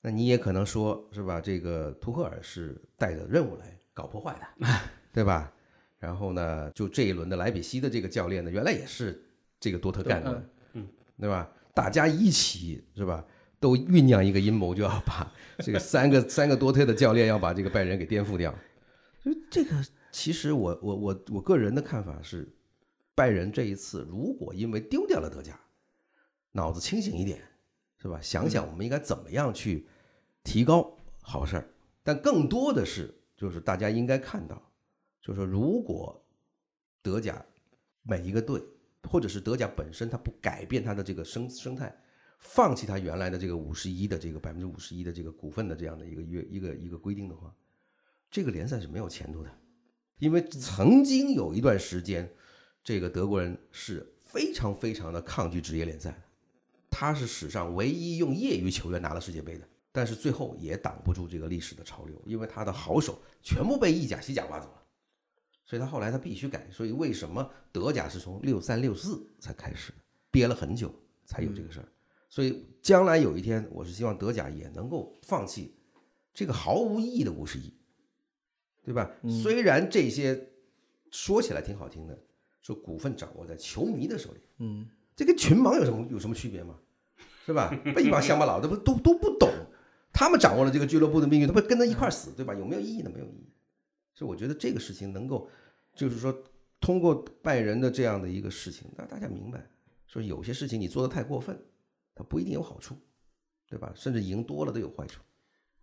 那你也可能说是吧？这个图赫尔是带着任务来搞破坏的，对吧？然后呢，就这一轮的莱比锡的这个教练呢，原来也是这个多特干的，嗯，对吧？大家一起是吧？都酝酿一个阴谋，就要把 这个三个三个多特的教练要把这个拜仁给颠覆掉。就这个，其实我我我我个人的看法是，拜仁这一次如果因为丢掉了德甲，脑子清醒一点，是吧？想想我们应该怎么样去提高，好事儿。但更多的是，就是大家应该看到，就是说，如果德甲每一个队，或者是德甲本身，它不改变它的这个生生态，放弃他原来的这个五十一的这个百分之五十一的这个股份的这样的一个约一个一个规定的话，这个联赛是没有前途的。因为曾经有一段时间，这个德国人是非常非常的抗拒职业联赛的，他是史上唯一用业余球员拿了世界杯的，但是最后也挡不住这个历史的潮流，因为他的好手全部被意甲、西甲挖走了，所以他后来他必须改。所以为什么德甲是从六三六四才开始，憋了很久才有这个事儿。所以将来有一天，我是希望德甲也能够放弃这个毫无意义的五十亿，对吧？虽然这些说起来挺好听的，说股份掌握在球迷的手里，嗯，这跟群盲有什么有什么区别吗？是吧？被一帮乡巴佬，这不都都不懂，他们掌握了这个俱乐部的命运，他不跟着一块儿死，对吧？有没有意义呢？没有意义。所以我觉得这个事情能够，就是说通过拜仁的这样的一个事情，让大家明白，说有些事情你做的太过分，它不一定有好处，对吧？甚至赢多了都有坏处。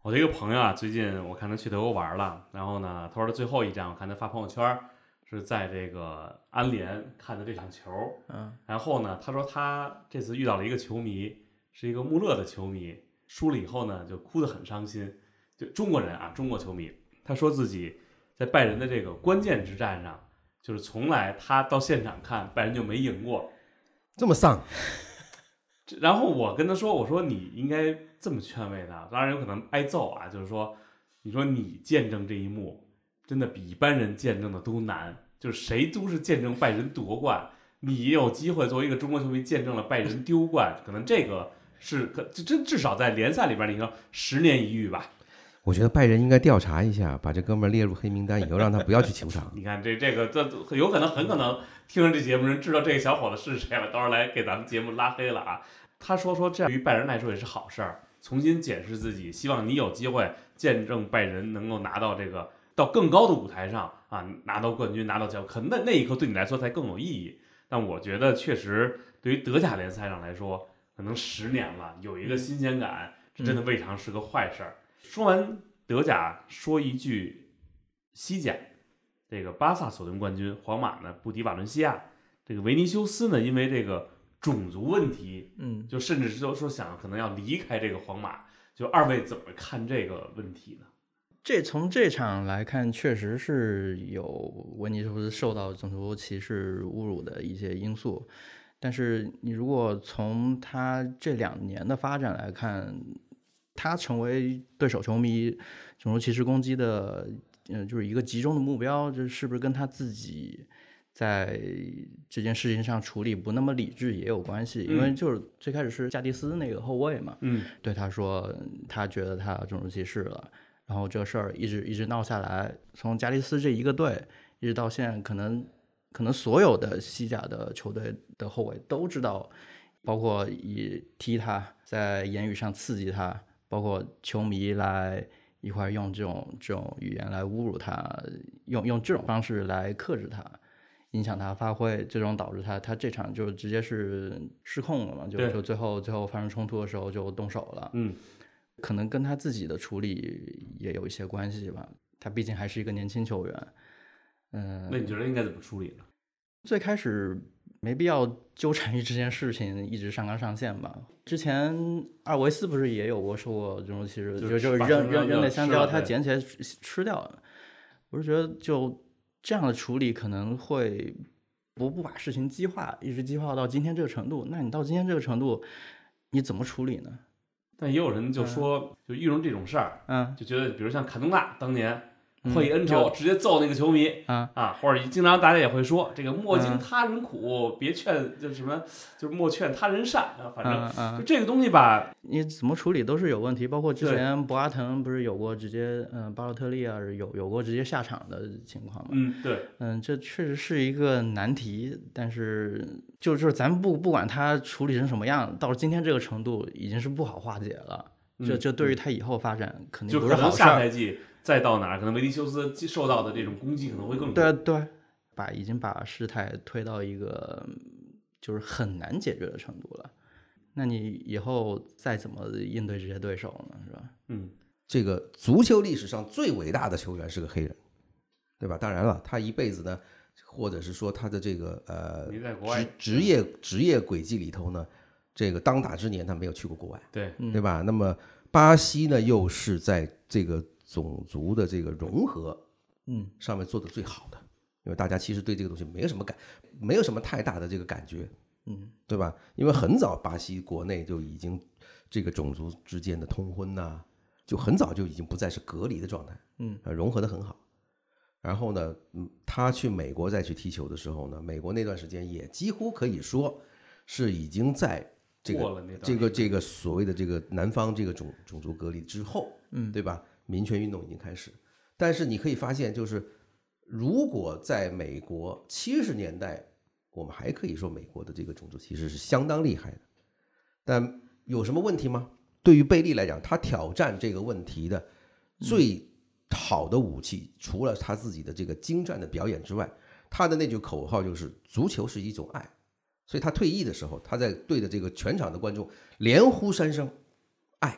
我的一个朋友啊，最近我看他去德国玩了，然后呢，他说他最后一站，我看他发朋友圈是在这个安联看的这场球，嗯，然后呢，他说他这次遇到了一个球迷，是一个穆勒的球迷，输了以后呢，就哭得很伤心，就中国人啊，中国球迷，他说自己在拜仁的这个关键之战上，就是从来他到现场看拜仁就没赢过，这么丧，这然后我跟他说：“我说你应该这么劝慰他，当然有可能挨揍啊。就是说，你说你见证这一幕，真的比一般人见证的都难。就是谁都是见证拜仁夺冠，你也有机会作为一个中国球迷见证了拜仁丢冠，可能这个是可这这至少在联赛里边，你说十年一遇吧。我觉得拜仁应该调查一下，把这哥们儿列入黑名单，以后让他不要去球场。你看这这个这有可能很可能听着这节目人知道这个小伙子是谁了，到时候来给咱们节目拉黑了啊。他说说这样对于拜仁来说也是好事儿，重新检视自己，希望你有机会见证拜仁能够拿到这个到更高的舞台上啊，拿到冠军，拿到奖，可能那那一刻对你来说才更有意义。但我觉得确实对于德甲联赛上来说，可能十年了，有一个新鲜感，这真的未尝是个坏事儿。说完德甲，说一句西甲，这个巴萨锁定冠军，皇马呢不敌瓦伦西亚，这个维尼修斯呢因为这个种族问题，嗯，就甚至是说说想可能要离开这个皇马，就二位怎么看这个问题呢？这从这场来看，确实是有维尼修斯受到种族歧视侮辱的一些因素。但是你如果从他这两年的发展来看，他成为对手球迷种族歧视攻击的，嗯，就是一个集中的目标，这是不是跟他自己在这件事情上处理不那么理智也有关系？因为就是最开始是加迪斯那个后卫嘛，嗯，对他说他觉得他种族歧视了，然后这个事儿一直一直闹下来，从加迪斯这一个队一直到现在，可能可能所有的西甲的球队的后卫都知道，包括以踢他，在言语上刺激他，包括球迷来一块儿用这种这种语言来侮辱他，用用这种方式来克制他。影响他发挥，最终导致他他这场就直接是失控了嘛，就对就最后最后发生冲突的时候就动手了。嗯，可能跟他自己的处理也有一些关系吧。他毕竟还是一个年轻球员，嗯、那你觉得应该怎么处理呢？最开始没必要纠缠于这件事情，一直上纲上线吧。之前阿尔维斯不是也有过说过这种其实，就就就是扔扔扔那香蕉，他捡起来吃吃掉了。我是觉得就这样的处理可能会不不把事情激化，一直激化到今天这个程度。那你到今天这个程度，你怎么处理呢？但也有人就说，就遇上这种事儿，嗯就觉得，比如像坎通纳当年嗯会恩仇，直接揍那个球迷啊啊，或者经常大家也会说，这个莫经嗯他人苦，别劝，就什么，就是莫劝他人善啊，反正就，这个东西吧，你怎么处理都是有问题，包括之前博阿滕不是有过直接，嗯，巴洛特利啊有有过直接下场的情况嘛？嗯，对，嗯，这确实是一个难题，但是就就是咱不不管他处理成什么样，到了今天这个程度，已经是不好化解了。这嗯这对于他以后发展肯定不是好事儿。下赛季再到哪儿，可能维尼修斯受到的这种攻击可能会更多。对对，把已经把事态推到一个嗯就是很难解决的程度了。那你以后再怎么应对这些对手呢？是吧？嗯，这个足球历史上最伟大的球员是个黑人，对吧？当然了，他一辈子呢，或者是说他的这个呃职职业职业轨迹里头呢，这个当打之年他没有去过国外，对，对吧？那么巴西呢，又是在这个种族的这个融合嗯上面做的最好的，因为大家其实对这个东西没有什么感，没有什么太大的这个感觉，嗯对吧？因为很早巴西国内就已经这个种族之间的通婚呐、就很早就已经不再是隔离的状态，嗯呃，融合的很好。然后呢，嗯，他去美国再去踢球的时候呢，美国那段时间也几乎可以说是已经在这个这个这个所谓的这个南方这个种种族隔离之后，嗯对吧？民权运动已经开始，但是你可以发现，就是如果在美国七十年代，我们还可以说美国的这个种族歧视是相当厉害的，但有什么问题吗？对于贝利来讲，他挑战这个问题的最好的武器，除了他自己的这个精湛的表演之外，他的那句口号就是“足球是一种爱”。所以他退役的时候，他在对着这个全场的观众连呼三声“爱”，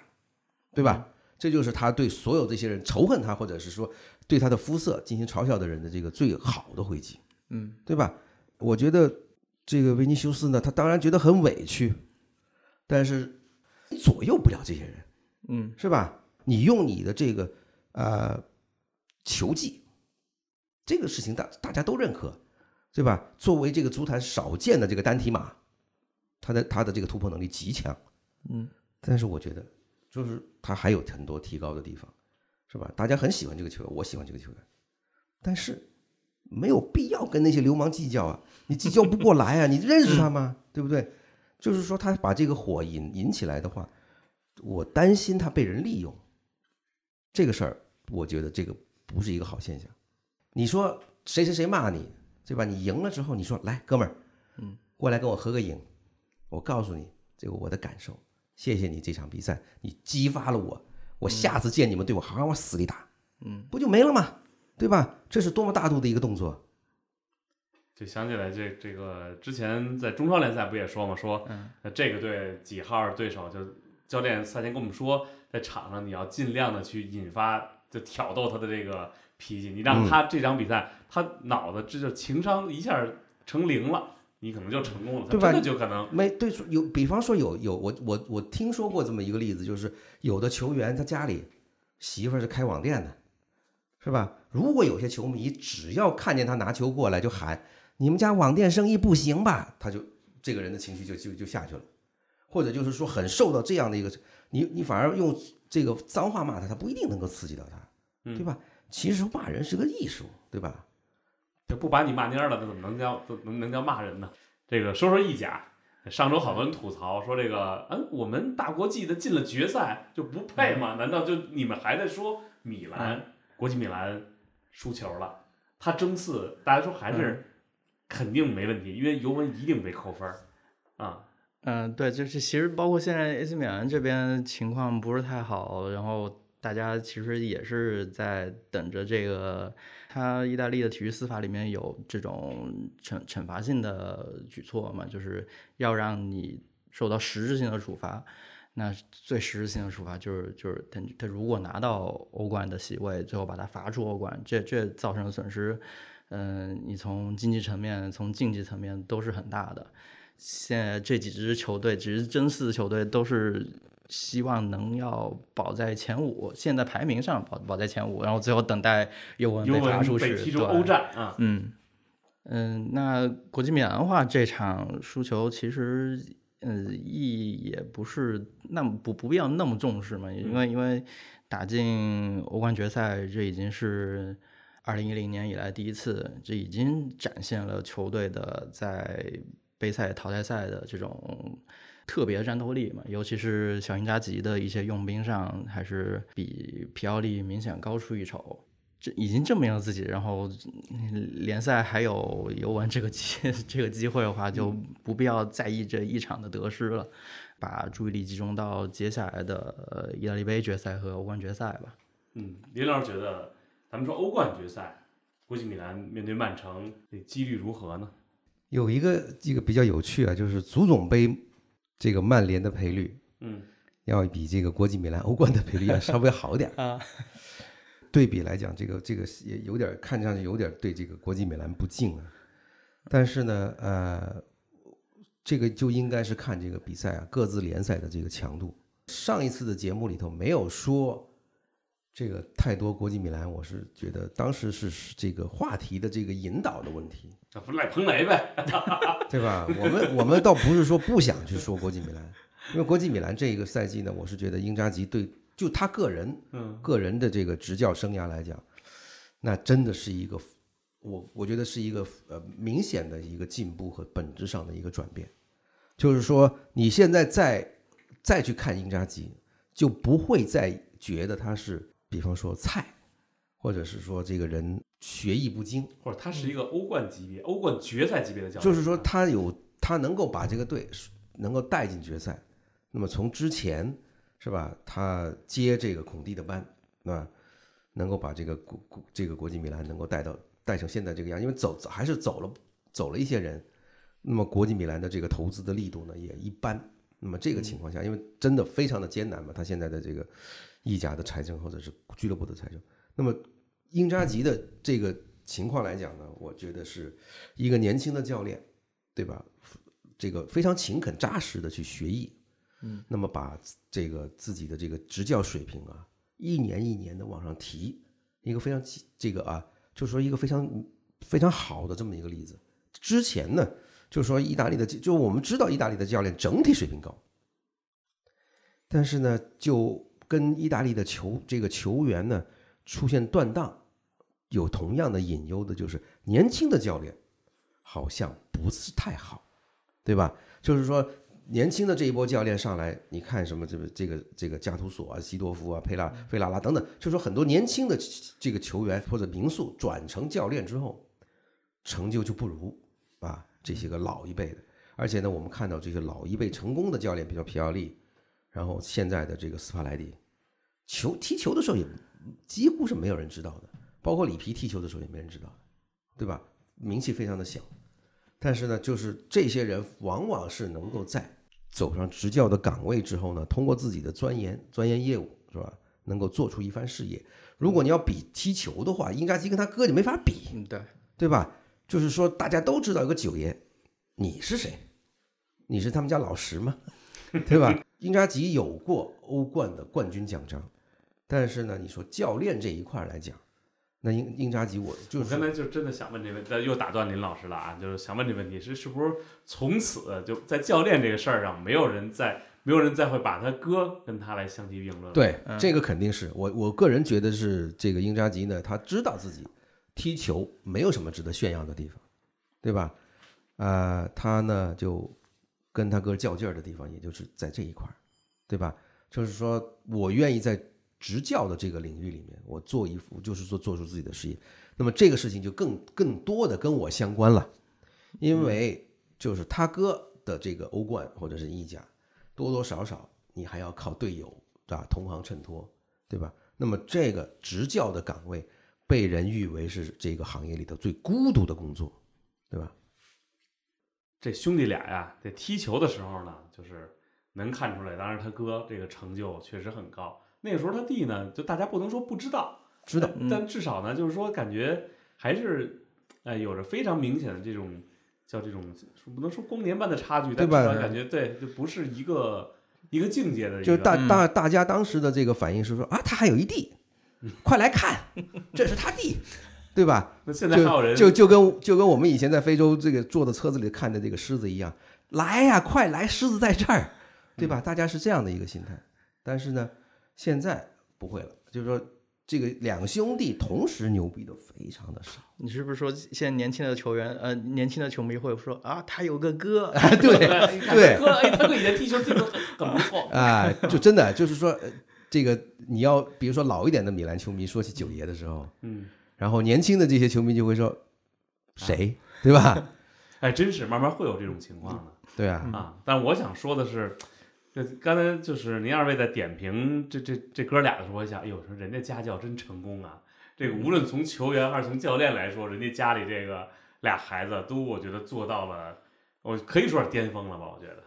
对吧？这就是他对所有这些人仇恨他，或者是说对他的肤色进行嘲笑的人的这个最好的回击，嗯对吧？我觉得这个维尼修斯呢，他当然觉得很委屈，但是左右不了这些人，嗯是吧？你用你的这个呃球技，这个事情大大家都认可，对吧？作为这个足坛少见的这个单体马，他的他的这个突破能力极强，嗯但是我觉得就是他还有很多提高的地方，是吧？大家很喜欢这个球员，我喜欢这个球员，但是没有必要跟那些流氓计较啊！你计较不过来啊！你认识他吗？对不对？就是说他把这个火引引起来的话，我担心他被人利用，这个事儿，我觉得这个不是一个好现象。你说谁谁谁骂你，对吧？你赢了之后，你说来，哥们儿，嗯，过来跟我合个影，我告诉你这个我的感受。谢谢你这场比赛，你激发了我，我下次见你们队，我好好往死里打，嗯，不就没了吗？对吧？这是多么大度的一个动作。就想起来这这个之前在中超联赛不也说嘛，说这个队几号对手，就教练赛前跟我们说，在场上你要尽量的去引发，就挑逗他的这个脾气，你让他这场比赛、他脑子这就情商一下成零了，你可能就成功了，对吧真的就可能没对，说有，比方说有有我我我听说过这么一个例子，就是有的球员他家里媳妇儿是开网店的，是吧？如果有些球迷只要看见他拿球过来就喊“你们家网店生意不行吧”，他就这个人的情绪就就就下去了，或者就是说很受到这样的一个，你你反而用这个脏话骂他，他不一定能够刺激到他，对吧？其实骂人是个艺术，对吧？这不把你骂蔫了，那怎么能叫能能叫骂人呢？这个说说意甲，上周好多人吐槽说这个，嗯，我们大国际的进了决赛就不配吗？难道就你们还在说米兰国际米兰输球了？他争四，大家说还是肯定没问题，因为尤文一定被扣分儿啊。嗯，对，就是其实包括现在 AC 米兰这边情况不是太好，然后大家其实也是在等着这个。他意大利的体育司法里面有这种惩惩罚性的举措嘛，就是要让你受到实质性的处罚。那最实质性的处罚就是就是他他如果拿到欧冠的席位，最后把他罚出欧冠，这这造成的损失，嗯，你从经济层面、从竞技层面都是很大的。现在这几支球队，只是争四球队都是。希望能要保在前五，现在排名上保保在前五，然后最后等待尤文被罚出去，踢出欧战啊。嗯嗯，那国际米兰的话，这场输球其实嗯意义也不是那么不不必要那么重视嘛，因为因为打进欧冠决赛，这已经是二零一零年以来第一次，这已经展现了球队的在杯赛淘汰赛的这种。特别战斗力嘛，尤其是小因扎吉的一些用兵上，还是比皮奥利明显高出一筹。这已经证明了自己，然后联赛还有尤文这个机 这个机会的话，就不必要在意这一场的得失了，把注意力集中到接下来的意大利杯决赛和欧冠决赛吧。嗯，林老师觉得，咱们说欧冠决赛，国际米兰面对曼城，这几率如何呢？有一个一个比较有趣啊，就是足总杯。这个曼联的赔率，嗯，要比这个国际米兰欧冠的赔率要稍微好点啊。对比来讲，这个这个也有点看上去有点对这个国际米兰不敬啊。但是呢，呃，这个就应该是看这个比赛啊，各自联赛的这个强度。上一次的节目里头没有说这个太多国际米兰，我是觉得当时是这个话题的这个引导的问题。这不赖彭雷呗，对吧？我们我们倒不是说不想去说国际米兰，因为国际米兰这一个赛季呢，我是觉得英扎吉对就他个人，嗯，个人的这个执教生涯来讲，那真的是一个，我我觉得是一个呃明显的一个进步和本质上的一个转变。就是说，你现在再再去看英扎吉，就不会再觉得他是，比方说菜，或者是说这个人。学艺不精，或者他是一个欧冠级别、欧冠决赛级别的教练，就是说他有他能够把这个队能够带进决赛。那么从之前是吧，他接这个孔蒂的班，对吧？能够把这个国国这个国际米兰能够带到带成现在这个样，因为走还是走了走了一些人。那么国际米兰的这个投资的力度呢也一般。那么这个情况下，因为真的非常的艰难嘛，他现在的这个意甲的财政或者是俱乐部的财政，那么。英扎吉的这个情况来讲呢，我觉得是一个年轻的教练，对吧？这个非常勤恳扎实的去学艺，嗯，那么把这个自己的这个执教水平啊，一年一年的往上提，一个非常这个啊，就是说一个非常非常好的这么一个例子。之前呢，就是说意大利的，就我们知道意大利的教练整体水平高，但是呢，就跟意大利的球这个球员呢出现断档。有同样的隐忧的，就是年轻的教练好像不是太好，对吧？就是说，年轻的这一波教练上来，你看什么这个这个这个加图索啊、西多夫啊、佩拉费拉拉等等，就是说很多年轻的这个球员或者名宿转成教练之后，成就就不如啊这些个老一辈的。而且呢，我们看到这些老一辈成功的教练，比如皮奥利，然后现在的这个斯帕莱蒂，球踢球的时候也几乎是没有人知道的。包括里皮踢球的时候也没人知道，对吧？名气非常的小，但是呢，就是这些人往往是能够在走上执教的岗位之后呢，通过自己的钻研、钻研业务，是吧？能够做出一番事业。如果你要比踢球的话，英扎吉跟他哥就没法比，对对吧？就是说大家都知道有个九爷，你是谁？你是他们家老十吗？对吧？英扎吉有过欧冠的冠军奖章，但是呢，你说教练这一块来讲。那英英扎吉我就是我刚才就真的想问这问题，又打断林老师了啊，就是想问这问题是是不是从此就在教练这个事儿上，没有人再没有人再会把他哥跟他来相提并论了？对，嗯这个肯定是我我个人觉得是这个英扎吉呢，他知道自己踢球没有什么值得炫耀的地方，对吧？啊、他呢就跟他哥较劲儿的地方，也就是在这一块儿，对吧？就是说我愿意在执教的这个领域里面，我做一副就是说做出自己的事业，那么这个事情就更更多的跟我相关了，因为就是他哥的这个欧冠或者是意甲，多多少少你还要靠队友啊同行衬托，对吧？那么这个执教的岗位被人誉为是这个行业里头最孤独的工作，对吧？这兄弟俩呀，在踢球的时候呢，就是能看出来，当然他哥这个成就确实很高。那个时候他弟呢，就大家不能说不知道，知道，但但至少呢，就是说感觉还是，哎，有着非常明显的这种叫这种不能说光年般的差距，但对吧至少感觉对，就不是一个一个境界的一个，就大嗯大大家当时的这个反应是说啊，他还有一弟，快来看，这是他弟，对吧？那现在还有人就就跟就跟我们以前在非洲这个坐的车子里看的这个狮子一样，来呀，快来，狮子在这儿，对吧？大家是这样的一个心态。但是呢，现在不会了，就是说这个两兄弟同时牛逼的非常的少。你是不是说现在年轻的球员，呃，年轻的球迷会说啊，他有个哥，对 对哥，哎，他哥以前踢球踢的很很不错，啊，就真的就是说，呃这个你要比如说老一点的米兰球迷说起九爷的时候，嗯，然后年轻的这些球迷就会说谁，对吧？哎，真是慢慢会有这种情况的。对啊，啊，但我想说的是，这刚才就是您二位在点评这这这哥俩的时候，我想，哎呦，说人家家教真成功啊！这个无论从球员还是从教练来说，人家家里这个俩孩子都我觉得做到了，我可以说是巅峰了吧？我觉得，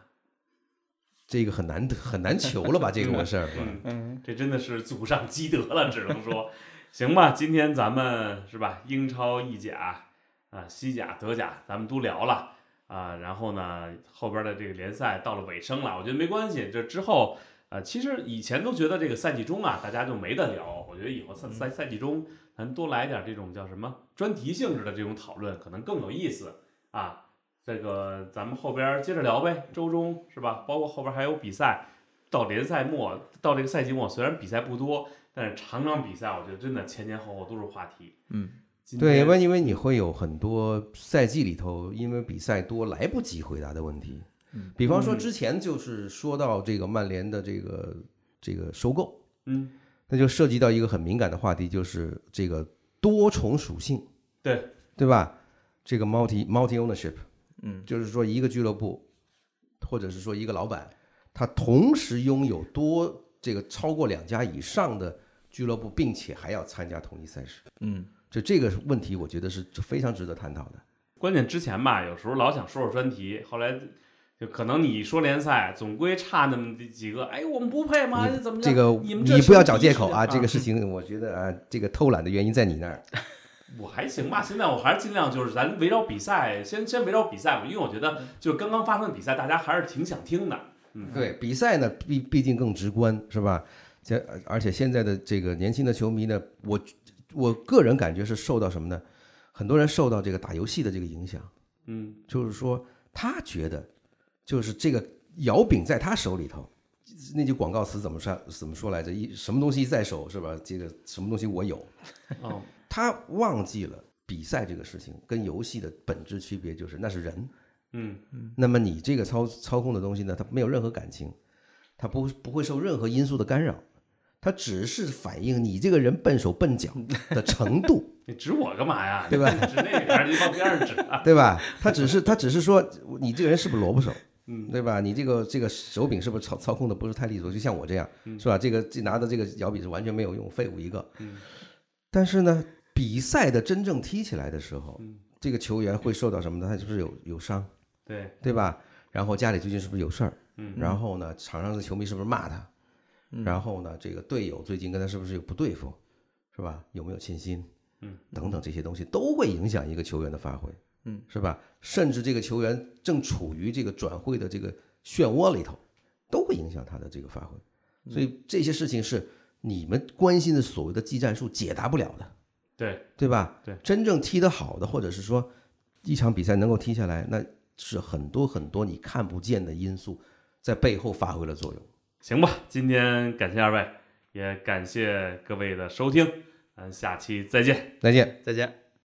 这个很难得很难求了吧？这个事儿，嗯，嗯，这真的是祖上积德了，只能说，行吧。今天咱们是吧，英超、意甲啊、西甲、德甲，咱们都聊了啊。然后呢，后边的这个联赛到了尾声了，我觉得没关系。这之后，呃，其实以前都觉得这个赛季中啊，大家就没得聊。我觉得以后赛赛赛季中，咱多来点这种叫什么专题性质的这种讨论，可能更有意思啊。这个咱们后边接着聊呗，周中是吧？包括后边还有比赛，到联赛末，到这个赛季末，虽然比赛不多，但是场场比赛，我觉得真的前前后后都是话题。嗯，对，因为因为你会有很多赛季里头，因为比赛多来不及回答的问题。嗯比方说嗯之前就是说到这个曼联的这个这个收购，嗯，那就涉及到一个很敏感的话题，就是这个多重属性，对对吧？这个 multi multi ownership，嗯，就是说一个俱乐部，或者是说一个老板，他同时拥有多这个超过两家以上的俱乐部，并且还要参加同一赛事，嗯，就这个问题，我觉得是非常值得探讨的。关键之前吧，有时候老想说说专题，后来就可能你说联赛，总归差那么几个，哎，我们不配吗？怎么着这个你们这你不要找借口啊！这个事情，我觉得啊，这个偷懒的原因在你那儿。我还行吧，现在我还是尽量就是咱围绕比赛，先先围绕比赛吧，因为我觉得就刚刚发生的比赛，大家还是挺想听的。嗯，对比赛呢，毕毕竟更直观，是吧？这而且现在的这个年轻的球迷呢，我我个人感觉是受到什么呢？很多人受到这个打游戏的这个影响，嗯，就是说他觉得，就是这个摇柄在他手里头。那句广告词怎么说？怎么说来着？一什么东西在手是吧？这个什么东西我有，哦，他忘记了比赛这个事情跟游戏的本质区别就是那是人。嗯，那么你这个操操控的东西呢，它没有任何感情，它不不会受任何因素的干扰，它只是反映你这个人笨手笨脚的程度，你指我干嘛呀？对吧？指那边，你往边上指啊。对吧？他只是他只是说你这个人是不是萝卜手，嗯，对吧？你这个这个手柄是不是操操控的不是太利索？就像我这样，嗯是吧？这个这拿的这个摇柄是完全没有用，废物一个。嗯但是呢，比赛的真正踢起来的时候，嗯这个球员会受到什么呢？他是不是有有伤，对，对吧？然后家里最近是不是有事儿？嗯然后呢，场上的球迷是不是骂他？然后呢，这个队友最近跟他是不是有不对付，是吧？有没有信心？嗯，等等这些东西都会影响一个球员的发挥，嗯，是吧？甚至这个球员正处于这个转会的这个漩涡里头，都会影响他的这个发挥。所以这些事情是你们关心的所谓的技战术解答不了的。对对吧？对，真正踢得好的，或者是说一场比赛能够踢下来，那是很多很多你看不见的因素在背后发挥了作用。行吧，今天感谢二位，也感谢各位的收听，咱下期再见。再见。再见。